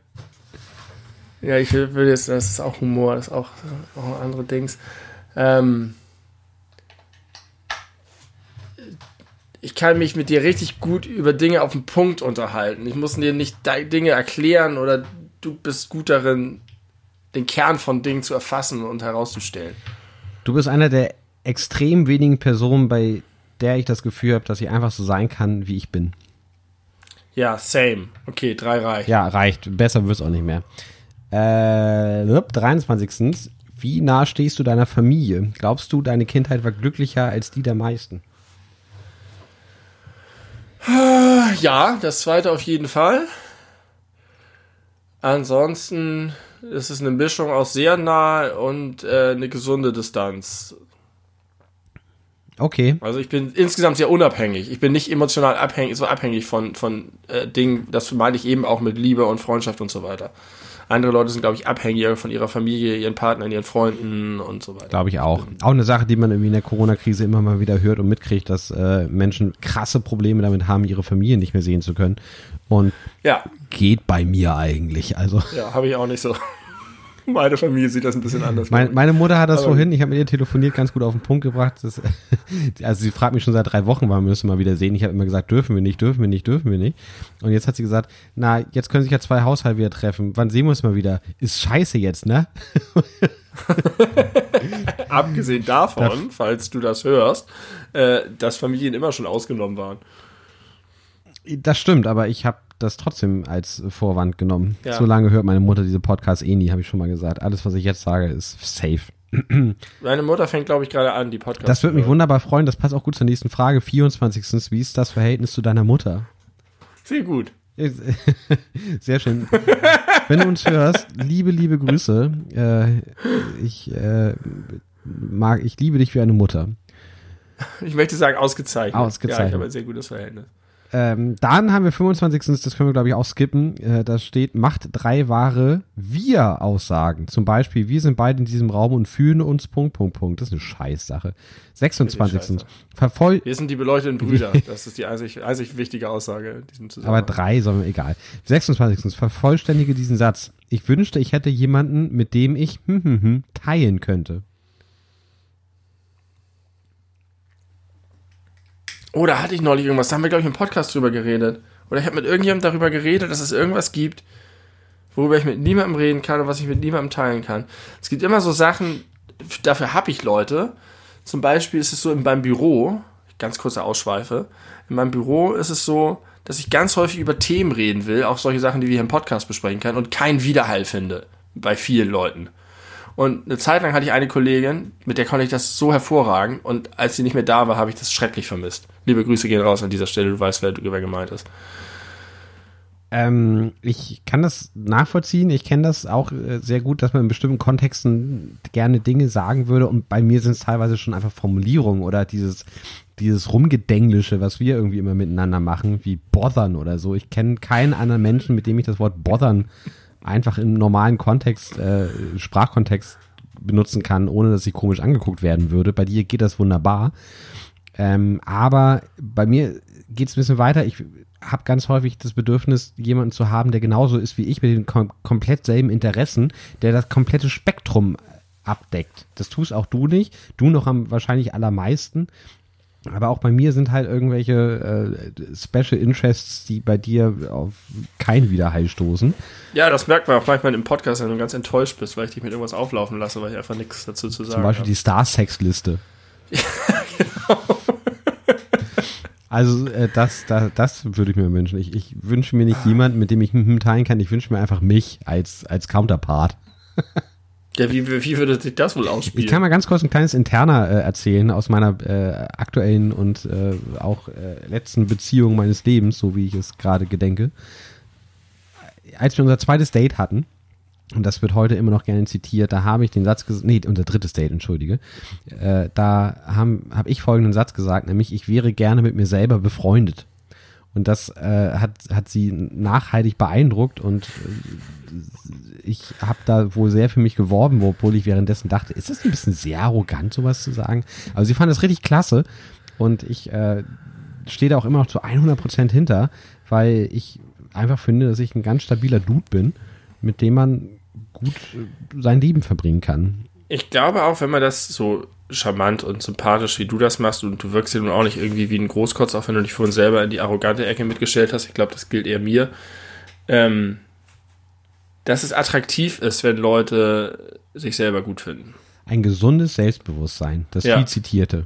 ja, ich will jetzt, das ist auch Humor, das ist auch, auch andere Dings. Ähm, ich kann mich mit dir richtig gut über Dinge auf den Punkt unterhalten. Ich muss dir nicht Dinge erklären oder du bist gut darin, den Kern von Dingen zu erfassen und herauszustellen. Du bist einer der extrem wenigen Personen, bei der ich das Gefühl habe, dass ich einfach so sein kann, wie ich bin. Ja, same. Okay, drei reicht. Ja, reicht. Besser wird es auch nicht mehr. Äh, 23. Wie nah stehst du deiner Familie? Glaubst du, deine Kindheit war glücklicher als die der meisten? Ja, das zweite auf jeden Fall. Ansonsten ist es eine Mischung aus sehr nah und äh, eine gesunde Distanz. Okay. Also ich bin insgesamt sehr unabhängig. Ich bin nicht emotional abhängig, so abhängig von, von äh, Dingen. Das meine ich eben auch mit Liebe und Freundschaft und so weiter. Andere Leute sind, glaube ich, abhängiger von ihrer Familie, ihren Partnern, ihren Freunden und so weiter. Glaube ich auch. Auch eine Sache, die man irgendwie in der Corona-Krise immer mal wieder hört und mitkriegt, dass äh, Menschen krasse Probleme damit haben, ihre Familie nicht mehr sehen zu können. Und ja. geht bei mir eigentlich. Also. Ja, habe ich auch nicht so. Meine Familie sieht das ein bisschen anders. Meine, meine Mutter hat das Aber vorhin, ich habe mit ihr telefoniert, ganz gut auf den Punkt gebracht. Dass, also sie fragt mich schon seit drei Wochen, wann wir müssen mal wieder sehen. Ich habe immer gesagt, dürfen wir nicht, dürfen wir nicht, dürfen wir nicht. Und jetzt hat sie gesagt, na, jetzt können sich ja zwei Haushalte wieder treffen. Wann sehen wir uns mal wieder? Ist scheiße jetzt, ne? Abgesehen davon, falls du das hörst, äh, dass Familien immer schon ausgenommen waren. Das stimmt, aber ich habe das trotzdem als Vorwand genommen. Ja. So lange hört meine Mutter diese Podcasts eh nie, habe ich schon mal gesagt. Alles, was ich jetzt sage, ist safe. Meine Mutter fängt, glaube ich, gerade an, die Podcasts. Das würde mich wunderbar freuen. Das passt auch gut zur nächsten Frage. 24. Wie ist das Verhältnis zu deiner Mutter? Sehr gut. Sehr schön. Wenn du uns hörst, liebe, liebe Grüße. Äh, ich äh, mag, ich liebe dich wie eine Mutter. Ich möchte sagen, ausgezeichnet. Ausgezeichnet. Ja, ich habe ein sehr gutes Verhältnis. Ähm, dann haben wir 25. Das können wir, glaube ich, auch skippen. Äh, da steht, macht drei wahre Wir-Aussagen. Zum Beispiel, wir sind beide in diesem Raum und fühlen uns Punkt, Punkt, Punkt. Das ist eine Scheißsache. 26. Vervoll wir sind die beleuchteten Brüder. Das ist die einzig, einzig wichtige Aussage in diesem Zusammenhang. Aber drei sollen wir, egal. 26. Vervollständige diesen Satz. Ich wünschte, ich hätte jemanden, mit dem ich hm, hm, hm, teilen könnte. Oh, da hatte ich neulich irgendwas. Da haben wir, glaube ich, im Podcast drüber geredet. Oder ich habe mit irgendjemandem darüber geredet, dass es irgendwas gibt, worüber ich mit niemandem reden kann und was ich mit niemandem teilen kann. Es gibt immer so Sachen, dafür habe ich Leute. Zum Beispiel ist es so in meinem Büro, ganz kurze Ausschweife, in meinem Büro ist es so, dass ich ganz häufig über Themen reden will, auch solche Sachen, die wir hier im Podcast besprechen können, und keinen Widerhall finde bei vielen Leuten. Und eine Zeit lang hatte ich eine Kollegin, mit der konnte ich das so hervorragen. Und als sie nicht mehr da war, habe ich das schrecklich vermisst. Liebe Grüße gehen raus an dieser Stelle. Du weißt, wer, wer gemeint ist. Ähm, ich kann das nachvollziehen. Ich kenne das auch äh, sehr gut, dass man in bestimmten Kontexten gerne Dinge sagen würde. Und bei mir sind es teilweise schon einfach Formulierungen oder dieses, dieses Rumgedenglische, was wir irgendwie immer miteinander machen, wie bothern oder so. Ich kenne keinen anderen Menschen, mit dem ich das Wort bothern einfach im normalen Kontext, äh, Sprachkontext benutzen kann, ohne dass ich komisch angeguckt werden würde. Bei dir geht das wunderbar. Ähm, aber bei mir geht es ein bisschen weiter. Ich habe ganz häufig das Bedürfnis, jemanden zu haben, der genauso ist wie ich, mit den kom komplett selben Interessen, der das komplette Spektrum abdeckt. Das tust auch du nicht. Du noch am wahrscheinlich allermeisten. Aber auch bei mir sind halt irgendwelche äh, Special Interests, die bei dir auf kein Widerhall stoßen. Ja, das merkt man auch manchmal im Podcast, wenn du ganz enttäuscht bist, weil ich dich mit irgendwas auflaufen lasse, weil ich einfach nichts dazu zu sagen habe. Zum Beispiel habe. die Star-Sex-Liste. Ja, genau. Also äh, das, das, das würde ich mir wünschen. Ich, ich wünsche mir nicht jemanden, mit dem ich teilen kann. Ich wünsche mir einfach mich als, als Counterpart. Ja, wie, wie würde sich das wohl ausspielen? Ich kann mal ganz kurz ein kleines Interner äh, erzählen aus meiner äh, aktuellen und äh, auch äh, letzten Beziehung meines Lebens, so wie ich es gerade gedenke. Als wir unser zweites Date hatten, und das wird heute immer noch gerne zitiert, da habe ich den Satz gesagt, nee, unser drittes Date, entschuldige, äh, da habe hab ich folgenden Satz gesagt, nämlich, ich wäre gerne mit mir selber befreundet. Und das äh, hat, hat sie nachhaltig beeindruckt und äh, ich habe da wohl sehr für mich geworben, obwohl ich währenddessen dachte, ist das ein bisschen sehr arrogant, sowas zu sagen? Aber sie fand das richtig klasse und ich äh, stehe da auch immer noch zu 100% hinter, weil ich einfach finde, dass ich ein ganz stabiler Dude bin, mit dem man gut äh, sein Leben verbringen kann. Ich glaube auch, wenn man das so charmant und sympathisch, wie du das machst, und du wirkst ja nun auch nicht irgendwie wie ein Großkotz, auch wenn du dich vorhin selber in die arrogante Ecke mitgestellt hast. Ich glaube, das gilt eher mir. Ähm, dass es attraktiv ist, wenn Leute sich selber gut finden. Ein gesundes Selbstbewusstsein, das ja. viel zitierte.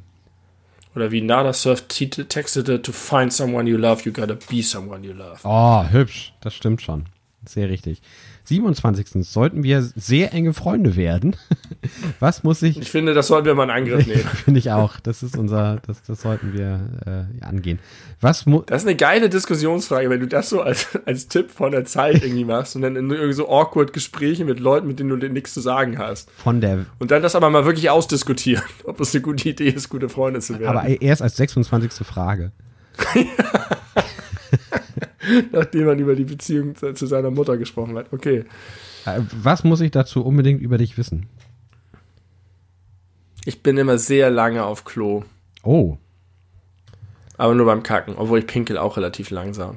Oder wie Nada Surf textete, to find someone you love, you gotta be someone you love. Oh, hübsch, das stimmt schon. Sehr richtig. 27. sollten wir sehr enge Freunde werden. Was muss ich. Ich finde, das sollten wir mal in Angriff nehmen. finde ich auch. Das ist unser, das, das sollten wir äh, angehen. Was das ist eine geile Diskussionsfrage, wenn du das so als, als Tipp von der Zeit irgendwie machst und dann in irgendwie so awkward Gespräche mit Leuten, mit denen du nichts zu sagen hast. Von der. Und dann das aber mal wirklich ausdiskutieren, ob es eine gute Idee ist, gute Freunde zu werden. Aber erst als 26. Frage. Nachdem man über die Beziehung zu, seiner Mutter gesprochen hat. Okay. Äh, was muss ich dazu unbedingt über dich wissen? Ich bin immer sehr lange auf Klo. Oh. Aber nur beim Kacken, obwohl ich pinkel auch relativ langsam.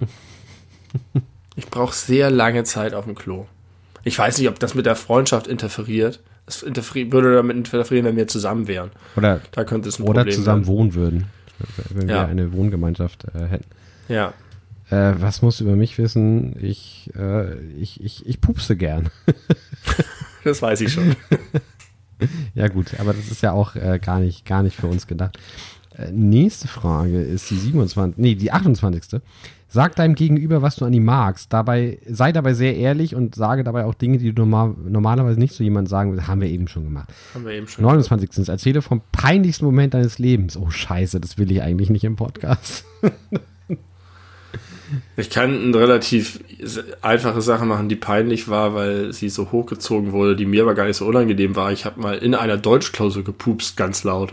ich brauche sehr lange Zeit auf dem Klo. Ich weiß nicht, ob das mit der Freundschaft interferiert. Es interferi würde damit interferieren, wenn wir zusammen wären. Oder, da könnte es ein oder Problem zusammen werden. wohnen würden, wenn ja. wir eine Wohngemeinschaft äh, hätten. Ja. Äh, was musst du über mich wissen? Ich, äh, ich, ich, ich pupse gern. das weiß ich schon. ja, gut, aber das ist ja auch äh, gar, nicht, gar nicht für uns gedacht. Äh, nächste Frage ist die 27. Nee, die 28. Sag deinem Gegenüber, was du an ihm magst. Dabei, sei dabei sehr ehrlich und sage dabei auch Dinge, die du normal, normalerweise nicht zu jemandem sagen würdest. Haben wir eben schon gemacht. Haben wir eben schon 29. Gemacht. Erzähle vom peinlichsten Moment deines Lebens. Oh, Scheiße, das will ich eigentlich nicht im Podcast. Ich kann eine relativ einfache Sache machen, die peinlich war, weil sie so hochgezogen wurde, die mir aber gar nicht so unangenehm war. Ich habe mal in einer Deutschklausel gepupst, ganz laut.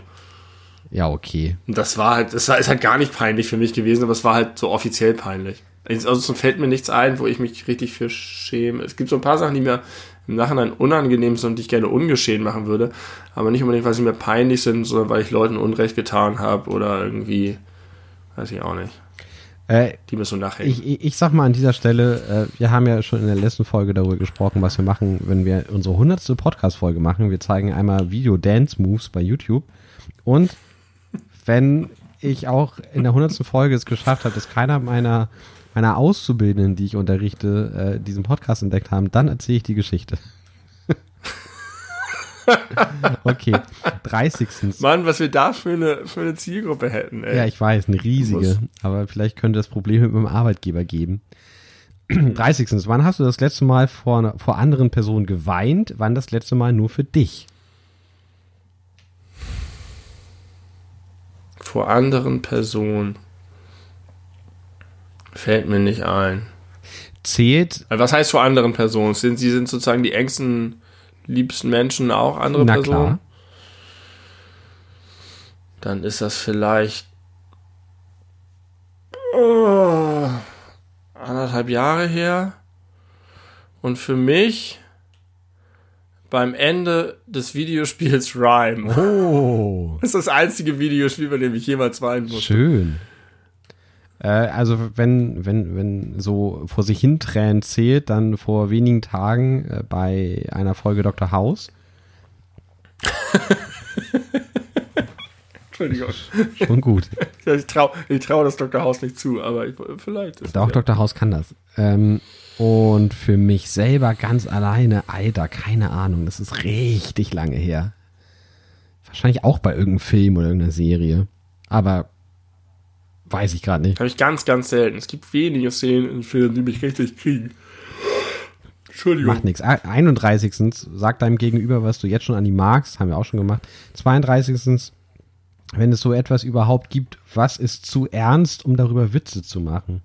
Ja, okay. Und das war halt, das war, ist halt gar nicht peinlich für mich gewesen, aber es war halt so offiziell peinlich. Also fällt mir nichts ein, wo ich mich richtig für schäme. Es gibt so ein paar Sachen, die mir im Nachhinein unangenehm sind und die ich gerne ungeschehen machen würde, aber nicht unbedingt, weil sie mir peinlich sind, sondern weil ich Leuten Unrecht getan habe oder irgendwie, weiß ich auch nicht. Äh, die müssen nachhängen. Ich, ich, ich, sag mal an dieser Stelle, äh, wir haben ja schon in der letzten Folge darüber gesprochen, was wir machen, wenn wir unsere hundertste Podcast-Folge machen. Wir zeigen einmal Video-Dance-Moves bei YouTube. Und wenn ich auch in der hundertsten Folge es geschafft habe, dass keiner meiner, meiner Auszubildenden, die ich unterrichte, äh, diesen Podcast entdeckt haben, dann erzähle ich die Geschichte. okay, 30. Mann, was wir da für eine, für eine Zielgruppe hätten, ey. Ja, ich weiß, eine riesige. Aber vielleicht könnte das Problem mit meinem Arbeitgeber geben. 30. Wann hast du das letzte Mal vor, vor anderen Personen geweint? Wann das letzte Mal nur für dich? Vor anderen Personen. Fällt mir nicht ein. Zählt. Was heißt vor anderen Personen? Sind sie sind sozusagen die engsten, liebsten Menschen auch andere Na Personen? klar. Dann ist das vielleicht oh, anderthalb Jahre her. Und für mich beim Ende des Videospiels Rhyme. Oh, Das ist das einzige Videospiel, bei dem ich jemals weinen muss. schön. Äh, also wenn, wenn, wenn so vor sich hin Tränen zählt, dann vor wenigen Tagen äh, bei einer Folge Dr. House. Entschuldigung. Schon gut. Ich traue ich trau das Dr. House nicht zu, aber ich, vielleicht ist Auch ja. Dr. House kann das. Ähm, und für mich selber ganz alleine, Alter, keine Ahnung, das ist richtig lange her. Wahrscheinlich auch bei irgendeinem Film oder irgendeiner Serie. Aber weiß ich gerade nicht. Habe ich ganz, ganz selten. Es gibt wenige Szenen in Filmen, die mich richtig kriegen. Entschuldigung. Macht nichts. 31. Sag deinem Gegenüber, was du jetzt schon an die magst. Haben wir auch schon gemacht. 32. Wenn es so etwas überhaupt gibt, was ist zu ernst, um darüber Witze zu machen?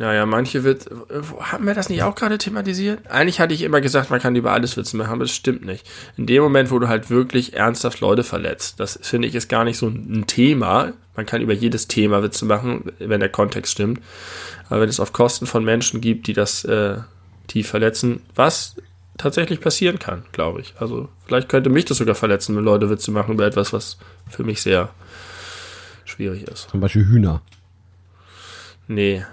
Ja, ja, manche wird. Haben wir das nicht auch gerade thematisiert? Eigentlich hatte ich immer gesagt, man kann über alles Witze machen, aber das stimmt nicht. In dem Moment, wo du halt wirklich ernsthaft Leute verletzt, das finde ich ist gar nicht so ein Thema. Man kann über jedes Thema Witze machen, wenn der Kontext stimmt. Aber wenn es auf Kosten von Menschen gibt, die das, äh, die verletzen, was tatsächlich passieren kann, glaube ich. Also vielleicht könnte mich das sogar verletzen, wenn Leute Witze machen über etwas, was für mich sehr schwierig ist. Zum Beispiel Hühner. Nee,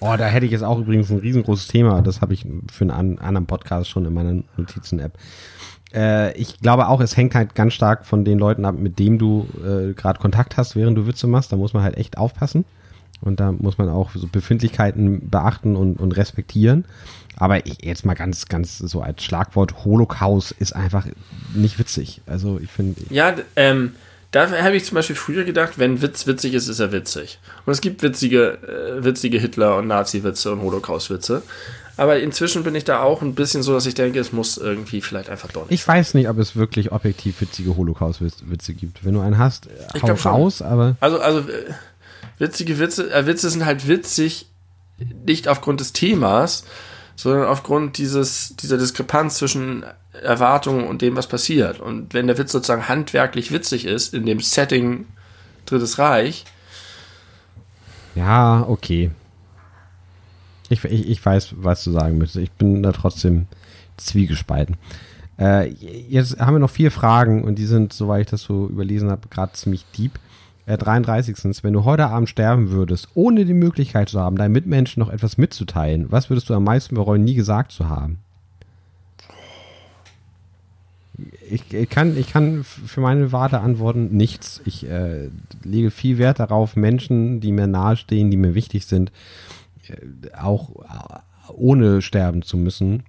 Oh, da hätte ich jetzt auch übrigens ein riesengroßes Thema. Das habe ich für einen an, anderen Podcast schon in meiner Notizen-App. Äh, ich glaube auch, es hängt halt ganz stark von den Leuten ab, mit denen du äh, gerade Kontakt hast, während du Witze machst. Da muss man halt echt aufpassen. Und da muss man auch so Befindlichkeiten beachten und, und respektieren. Aber ich, jetzt mal ganz, ganz so als Schlagwort, Holocaust ist einfach nicht witzig. Also ich finde, Ja, ähm, da habe ich zum Beispiel früher gedacht, wenn Witz witzig ist, ist er witzig. Und es gibt witzige, äh, witzige Hitler- und Nazi-Witze und Holocaust-Witze. Aber inzwischen bin ich da auch ein bisschen so, dass ich denke, es muss irgendwie vielleicht einfach doch nicht. ich weiß nicht, ob es wirklich objektiv witzige Holocaust-Witze gibt. Wenn du einen hast, äh, Ich hau glaub schon. raus, aber Also, also äh, witzige Witze, äh, Witze sind halt witzig, nicht aufgrund des Themas, sondern aufgrund dieses, dieser Diskrepanz zwischen Erwartungen und dem, was passiert. Und wenn der Witz sozusagen handwerklich witzig ist, in dem Setting Drittes Reich, Ja, okay. Ich, ich, ich weiß, was du sagen müsstest. Ich bin da trotzdem zwiegespalten. Äh, jetzt haben wir noch vier Fragen und die sind, soweit ich das so überlesen habe, gerade ziemlich deep. Äh, 33. Wenn du heute Abend sterben würdest, ohne die Möglichkeit zu haben, deinen Mitmenschen noch etwas mitzuteilen, was würdest du am meisten bereuen, nie gesagt zu haben? Ich, ich, kann, ich kann für meine Warte antworten nichts. Ich äh, lege viel Wert darauf, Menschen, die mir nahestehen, die mir wichtig sind, äh, auch äh, ohne sterben zu müssen,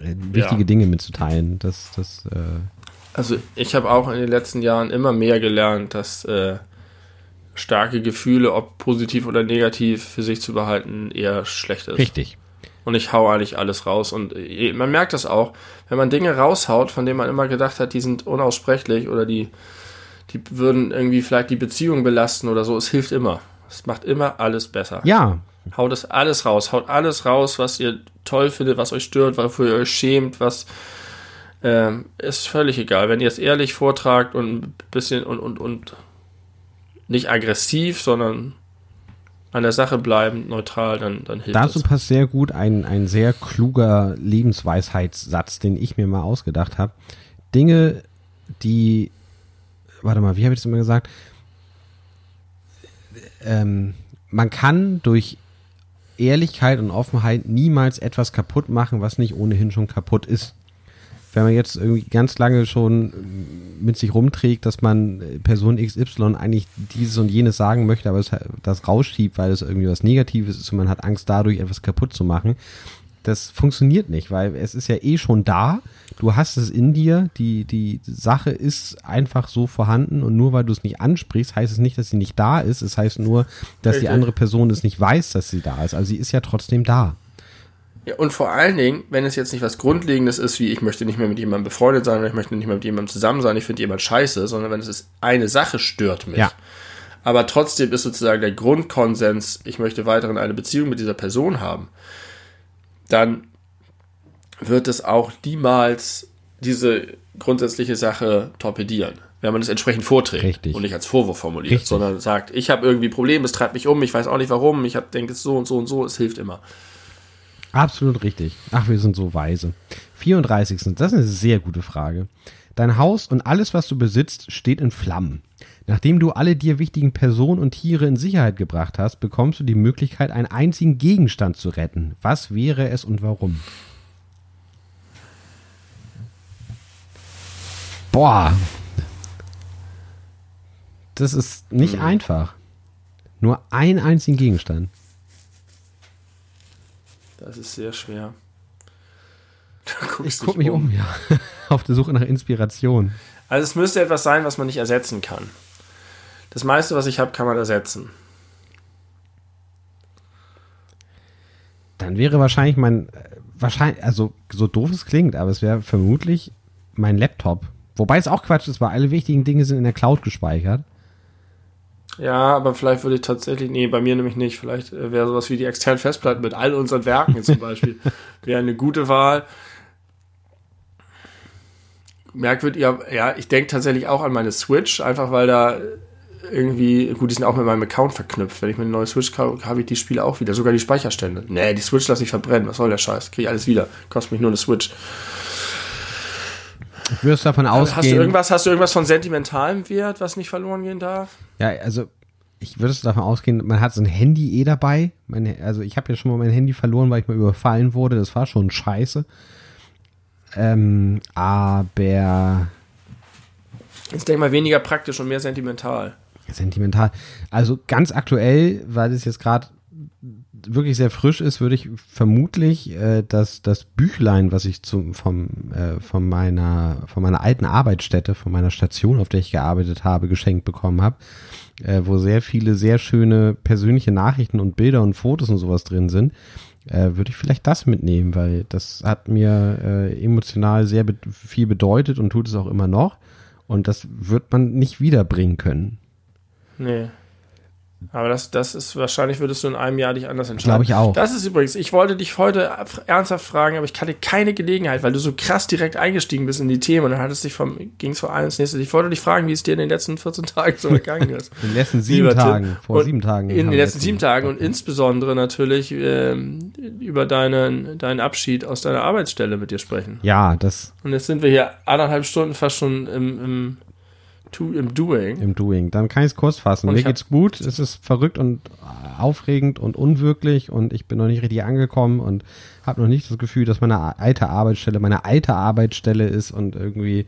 äh, wichtige Ja. Dinge mitzuteilen. Das, das, äh, Also ich habe auch in den letzten Jahren immer mehr gelernt, dass äh, starke Gefühle, ob positiv oder negativ, für sich zu behalten, eher schlecht ist. richtig. Und ich hau eigentlich alles raus. Und äh, man merkt das auch, wenn man Dinge raushaut, von denen man immer gedacht hat, die sind unaussprechlich oder die, die würden irgendwie vielleicht die Beziehung belasten oder so, es hilft immer. Es macht immer alles besser. Ja, Haut das alles raus. Haut alles raus, was ihr toll findet, was euch stört, wofür ihr euch schämt, was ähm, ist völlig egal. Wenn ihr es ehrlich vortragt und ein bisschen und, und, und nicht aggressiv, sondern an der Sache bleiben, neutral, dann, dann hilft Dazu das. passt sehr gut ein, ein sehr kluger Lebensweisheitssatz, den ich mir mal ausgedacht habe. Dinge, die, warte mal, wie habe ich das immer gesagt? Ähm, man kann durch Ehrlichkeit und Offenheit niemals etwas kaputt machen, was nicht ohnehin schon kaputt ist. Wenn man jetzt irgendwie ganz lange schon mit sich rumträgt, dass man äh, Person XY eigentlich dieses und jenes sagen möchte, aber es, das rausschiebt, weil es irgendwie was Negatives ist und man hat Angst dadurch etwas kaputt zu machen, Das funktioniert nicht, weil es ist ja eh schon da. Du hast es in dir. Die, die Sache ist einfach so vorhanden und nur weil du es nicht ansprichst, heißt es nicht, dass sie nicht da ist. Es heißt nur, dass die andere Person es nicht weiß, dass sie da ist. Also sie ist ja trotzdem da. Ja, und vor allen Dingen, wenn es jetzt nicht was Grundlegendes ist, wie ich möchte nicht mehr mit jemandem befreundet sein oder ich möchte nicht mehr mit jemandem zusammen sein, ich finde jemand scheiße, sondern wenn es ist, eine Sache stört mich. Ja. Aber trotzdem ist sozusagen der Grundkonsens, ich möchte weiterhin eine Beziehung mit dieser Person haben, dann wird es auch niemals diese grundsätzliche Sache torpedieren, wenn man es entsprechend vorträgt Richtig. und nicht als Vorwurf formuliert, Richtig. sondern sagt, ich habe irgendwie Probleme, es treibt mich um, ich weiß auch nicht warum, ich denke es so und so und so, es hilft immer. Absolut richtig. Ach, wir sind so weise. 34. Das ist eine sehr gute Frage. Dein Haus und alles, was du besitzt, steht in Flammen. Nachdem du alle dir wichtigen Personen und Tiere in Sicherheit gebracht hast, bekommst du die Möglichkeit, einen einzigen Gegenstand zu retten. Was wäre es und warum? Boah. Das ist nicht einfach. Nur einen einzigen Gegenstand. Das ist sehr schwer. Ich du guck dich mich um, ja. Auf der Suche nach Inspiration. Also es müsste etwas sein, was man nicht ersetzen kann. Das meiste, was ich habe, kann man ersetzen. Dann wäre wahrscheinlich mein, äh, wahrscheinlich, also so doof es klingt, aber es wäre vermutlich mein Laptop. Wobei es auch Quatsch ist, weil alle wichtigen Dinge sind in der Cloud gespeichert. Ja, aber vielleicht würde ich tatsächlich, nee, bei mir nämlich nicht. Vielleicht äh, wäre sowas wie die externen Festplatten mit all unseren Werken zum Beispiel, wäre eine gute Wahl. Merkwürdig, ja, ja ich denke tatsächlich auch an meine Switch, einfach weil da irgendwie, gut, die sind auch mit meinem Account verknüpft. Wenn ich mir eine neue Switch kaufe, habe ich die Spiele auch wieder, sogar die Speicherstände. Nee, die Switch lasse ich verbrennen, was soll der Scheiß? Kriege ich alles wieder, kostet mich nur eine Switch. Ich würde es davon Hast du ausgehen. irgendwas, hast du irgendwas von sentimentalem Wert, was nicht verloren gehen darf? Ja, also ich würde es davon ausgehen, man hat sein Handy eh dabei. Mein, also ich habe ja schon mal mein Handy verloren, weil ich mal überfallen wurde. Das war schon scheiße. Ähm, aber Ich denke mal weniger praktisch und mehr sentimental. sentimental. Also ganz aktuell, weil es jetzt gerade wirklich sehr frisch ist, würde ich vermutlich äh, das, das Büchlein, was ich zum, vom, äh, von, meiner, von meiner alten Arbeitsstätte, von meiner Station, auf der ich gearbeitet habe, geschenkt bekommen habe, äh, wo sehr viele sehr schöne persönliche Nachrichten und Bilder und Fotos und sowas drin sind, äh, würde ich vielleicht das mitnehmen, weil das hat mir äh, emotional sehr be viel bedeutet und tut es auch immer noch. Und das wird man nicht wiederbringen können. Nee. Aber das, das ist wahrscheinlich würdest du in einem Jahr dich anders entscheiden. Glaube ich auch. Das ist übrigens, ich wollte dich heute ernsthaft fragen, aber ich hatte keine Gelegenheit, weil du so krass direkt eingestiegen bist in die Themen und dann hattest dich vom, ging es von einem ins nächste. Ich wollte dich fragen, wie es dir in den letzten 14 Tagen so gegangen ist. In den letzten sieben Lieber Tim. Tagen, vor Und sieben Tagen. In den letzten sieben Tagen und insbesondere natürlich ähm, über deinen, deinen Abschied aus deiner Arbeitsstelle mit dir sprechen. Ja, das Und jetzt sind wir hier anderthalb Stunden fast schon im, im, Tu- im Doing. im Doing. Dann kann ich es kurz fassen. Und Mir geht's gut. Es ist verrückt und aufregend und unwirklich und ich bin noch nicht richtig angekommen und habe noch nicht das Gefühl, dass meine alte Arbeitsstelle meine alte Arbeitsstelle ist und irgendwie,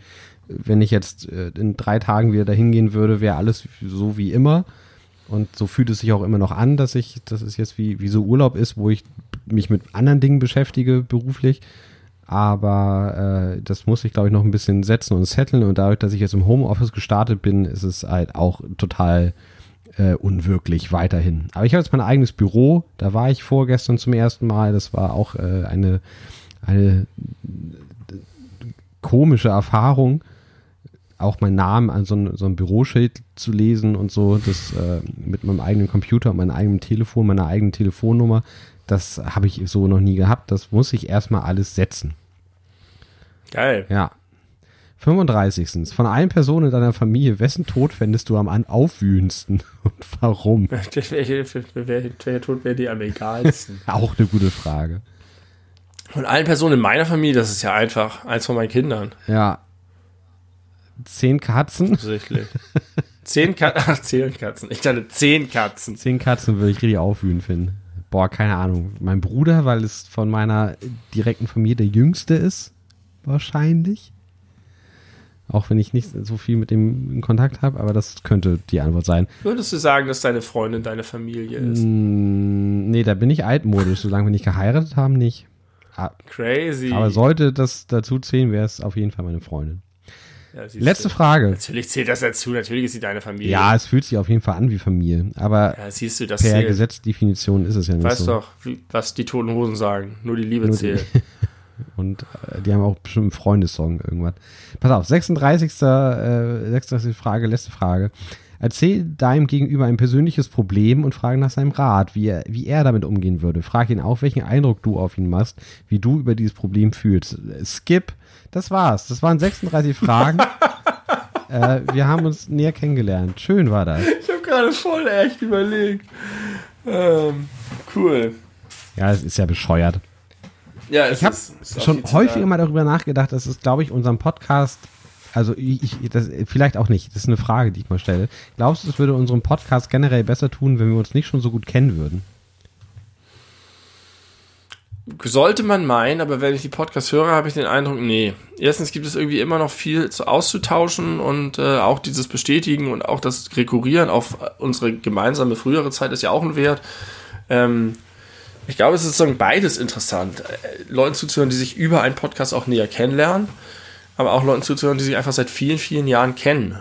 wenn ich jetzt äh, in drei Tagen wieder dahin gehen würde, wäre alles so wie immer. Und so fühlt es sich auch immer noch an, dass ich, dass es jetzt wie, wie so Urlaub ist, wo ich mich mit anderen Dingen beschäftige beruflich. Aber äh, das muss ich, glaube ich, noch ein bisschen setzen und setteln. Und dadurch, dass ich jetzt im Homeoffice gestartet bin, ist es halt auch total äh, unwirklich weiterhin. Aber ich habe jetzt mein eigenes Büro. Da war ich vorgestern zum ersten Mal. Das war auch äh, eine, eine komische Erfahrung, auch meinen Namen an so ein, so ein Büroschild zu lesen und so, das äh, mit meinem eigenen Computer und meinem eigenen Telefon, meiner eigenen Telefonnummer, das habe ich so noch nie gehabt. Das muss ich erstmal alles setzen. Geil. Ja. 35. Von allen Personen in deiner Familie, wessen Tod fändest du am aufwühlendsten und warum? Welcher Tod wäre dir am egalsten? Auch eine gute Frage. Von allen Personen in meiner Familie, das ist ja einfach. Eins von meinen Kindern. Ja. Zehn Katzen. Offensichtlich. zehn Katzen. Ach, zehn Katzen. Ich dachte zehn Katzen. Zehn Katzen würde ich richtig aufwühlend finden. Boah, keine Ahnung. Mein Bruder, weil es von meiner direkten Familie der jüngste ist, wahrscheinlich. Auch wenn ich nicht so viel mit dem in Kontakt habe, aber das könnte die Antwort sein. Würdest du sagen, dass deine Freundin deine Familie ist? Mm, nee, da bin ich altmodisch. Solange wir nicht geheiratet haben, nicht. Ah, Crazy. Aber sollte das dazu zählen, wäre es auf jeden Fall meine Freundin. Ja, Letzte du. Frage. Natürlich zählt das dazu. Natürlich ist sie deine Familie. Ja, es fühlt sich auf jeden Fall an wie Familie, aber Ja, siehst du, das per zählt. Gesetzdefinition ist es ja nicht Weißt so. doch, wie, was die Toten Hosen sagen. Nur die Liebe Nur die- zählt. Und äh, die haben auch bestimmt einen Freundessong irgendwas. Pass auf, 36. Äh, 36. Frage, letzte Frage. Erzähl deinem Gegenüber ein persönliches Problem und frage nach seinem Rat, wie er, wie er damit umgehen würde. Frag ihn auch, welchen Eindruck du auf ihn machst, wie du über dieses Problem fühlst. Skip, das war's. Das waren 36 Fragen. äh, wir haben uns näher kennengelernt. Schön war das. Ich habe gerade voll echt überlegt. Ähm, cool. Ja, es ist ja bescheuert. Ja, es Ich habe schon häufiger mal darüber nachgedacht, dass es, glaube ich, unserem Podcast, also ich- das, vielleicht auch nicht, das ist eine Frage, die ich mal stelle. Glaubst du, es würde unserem Podcast generell besser tun, wenn wir uns nicht schon so gut kennen würden? Sollte man meinen, aber wenn ich die Podcasts höre, habe ich den Eindruck, nee. Erstens gibt es irgendwie immer noch viel zu auszutauschen und äh, auch dieses Bestätigen und auch das Rekurrieren auf unsere gemeinsame frühere Zeit ist ja auch ein Wert. Ähm, ich glaube, es ist sozusagen beides interessant. Äh, Leuten zuzuhören, die sich über einen Podcast auch näher kennenlernen, aber auch Leuten zuzuhören, die sich einfach seit vielen, vielen Jahren kennen.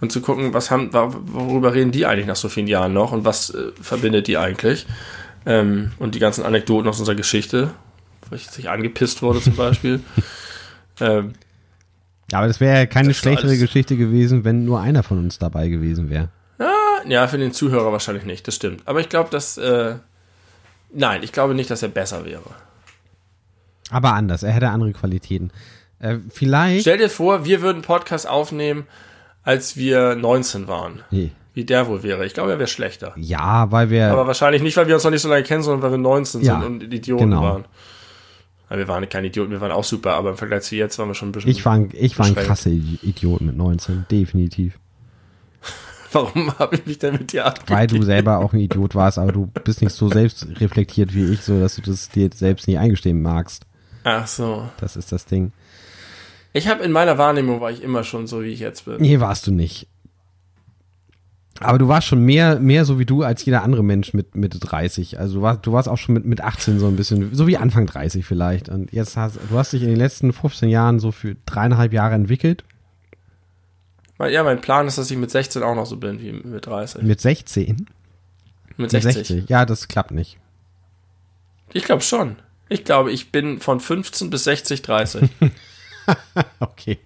Und zu gucken, was haben, worüber reden die eigentlich nach so vielen Jahren noch und was äh, verbindet die eigentlich? Ähm, und die ganzen Anekdoten aus unserer Geschichte, wo ich sich angepisst wurde zum Beispiel. ähm, Ja, aber das wäre ja keine schlechtere Geschichte gewesen, wenn nur einer von uns dabei gewesen wäre. ja, für den Zuhörer wahrscheinlich nicht, das stimmt. Aber ich glaube, dass. Äh, nein, ich glaube nicht, dass er besser wäre. Aber anders, er hätte andere Qualitäten. Äh, vielleicht. Stell dir vor, wir würden Podcast aufnehmen, als wir 19 waren. Nee. Wie der wohl wäre. Ich glaube, er wäre schlechter. Ja, weil wir. Aber wahrscheinlich nicht, weil wir uns noch nicht so lange kennen, sondern weil wir 19 Ja, sind und Idioten genau. waren. Ja, wir waren keine Idioten, wir waren auch super, aber im Vergleich zu jetzt waren wir schon ein bisschen. ich war, ein, ich war ein krasser Idiot mit 19, definitiv. Warum habe ich mich denn mit dir abgegeben? Weil du selber auch ein Idiot warst, aber du bist nicht so selbstreflektiert wie ich, so dass du das dir selbst nicht eingestehen magst. Ach so. Das ist das Ding. Ich habe in meiner Wahrnehmung war ich immer schon so, wie ich jetzt bin. Nee, warst du nicht. Aber du warst schon mehr, mehr so wie du als jeder andere Mensch mit Mitte 30. Also du warst, du warst auch schon mit, mit 18 so ein bisschen, so wie Anfang 30 vielleicht. Und jetzt hast du hast dich in den letzten 15 Jahren so für dreieinhalb Jahre entwickelt. Ja, mein Plan ist, dass ich mit 16 auch noch so bin wie mit 30. Mit 16? Mit Mit 60. 60. Ja, das klappt nicht. Ich glaube schon. Ich glaube, ich bin von 15 bis 60, 30. Okay.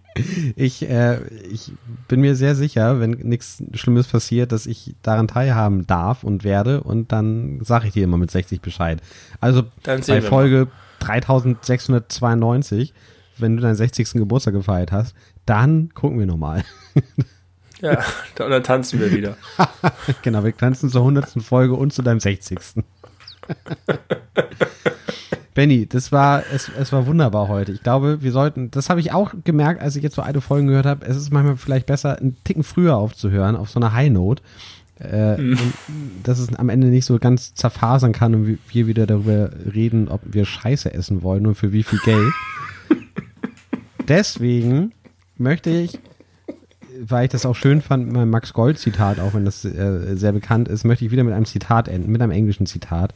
Ich, äh, ich bin mir sehr sicher, wenn nichts Schlimmes passiert, dass ich daran teilhaben darf und werde und dann sage ich dir immer mit 60 Bescheid. Also bei Folge 3692, wenn du deinen 60. Geburtstag gefeiert hast, dann gucken wir nochmal. ja, und dann tanzen wir wieder. genau, wir tanzen zur 100. Folge und zu deinem 60. Benny, das war, es, es war wunderbar heute. Ich glaube, wir sollten, das habe ich auch gemerkt, als ich jetzt so alte Folgen gehört habe, es ist manchmal vielleicht besser, einen Ticken früher aufzuhören, auf so einer High Note. Äh, und dass es am Ende nicht so ganz zerfasern kann und wir- wir wieder darüber reden, ob wir Scheiße essen wollen und für wie viel Geld. Deswegen möchte ich, weil ich das auch schön fand mit meinem Max Gold Zitat, auch wenn das äh, sehr bekannt ist, möchte ich wieder mit einem Zitat enden, mit einem englischen Zitat.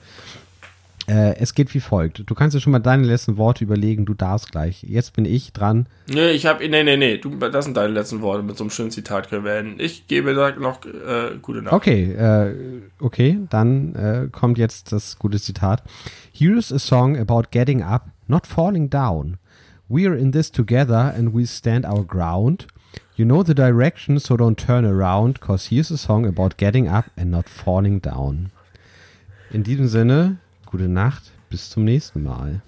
Äh, es geht wie folgt. Du kannst dir schon mal deine letzten Worte überlegen, du darfst gleich. Jetzt bin ich dran. Nee, ich habe, nee, nee, nee, du, das sind deine letzten Worte. Mit so einem schönen Zitat enden. Ich gebe da noch äh, gute Nacht. Okay, äh, okay, dann äh, kommt jetzt das gute Zitat. Here's a song about getting up, not falling down. We are in this together and we stand our ground. You know the direction, so don't turn around, cause here's a song about getting up and not falling down. In diesem Sinne, gute Nacht, bis zum nächsten Mal.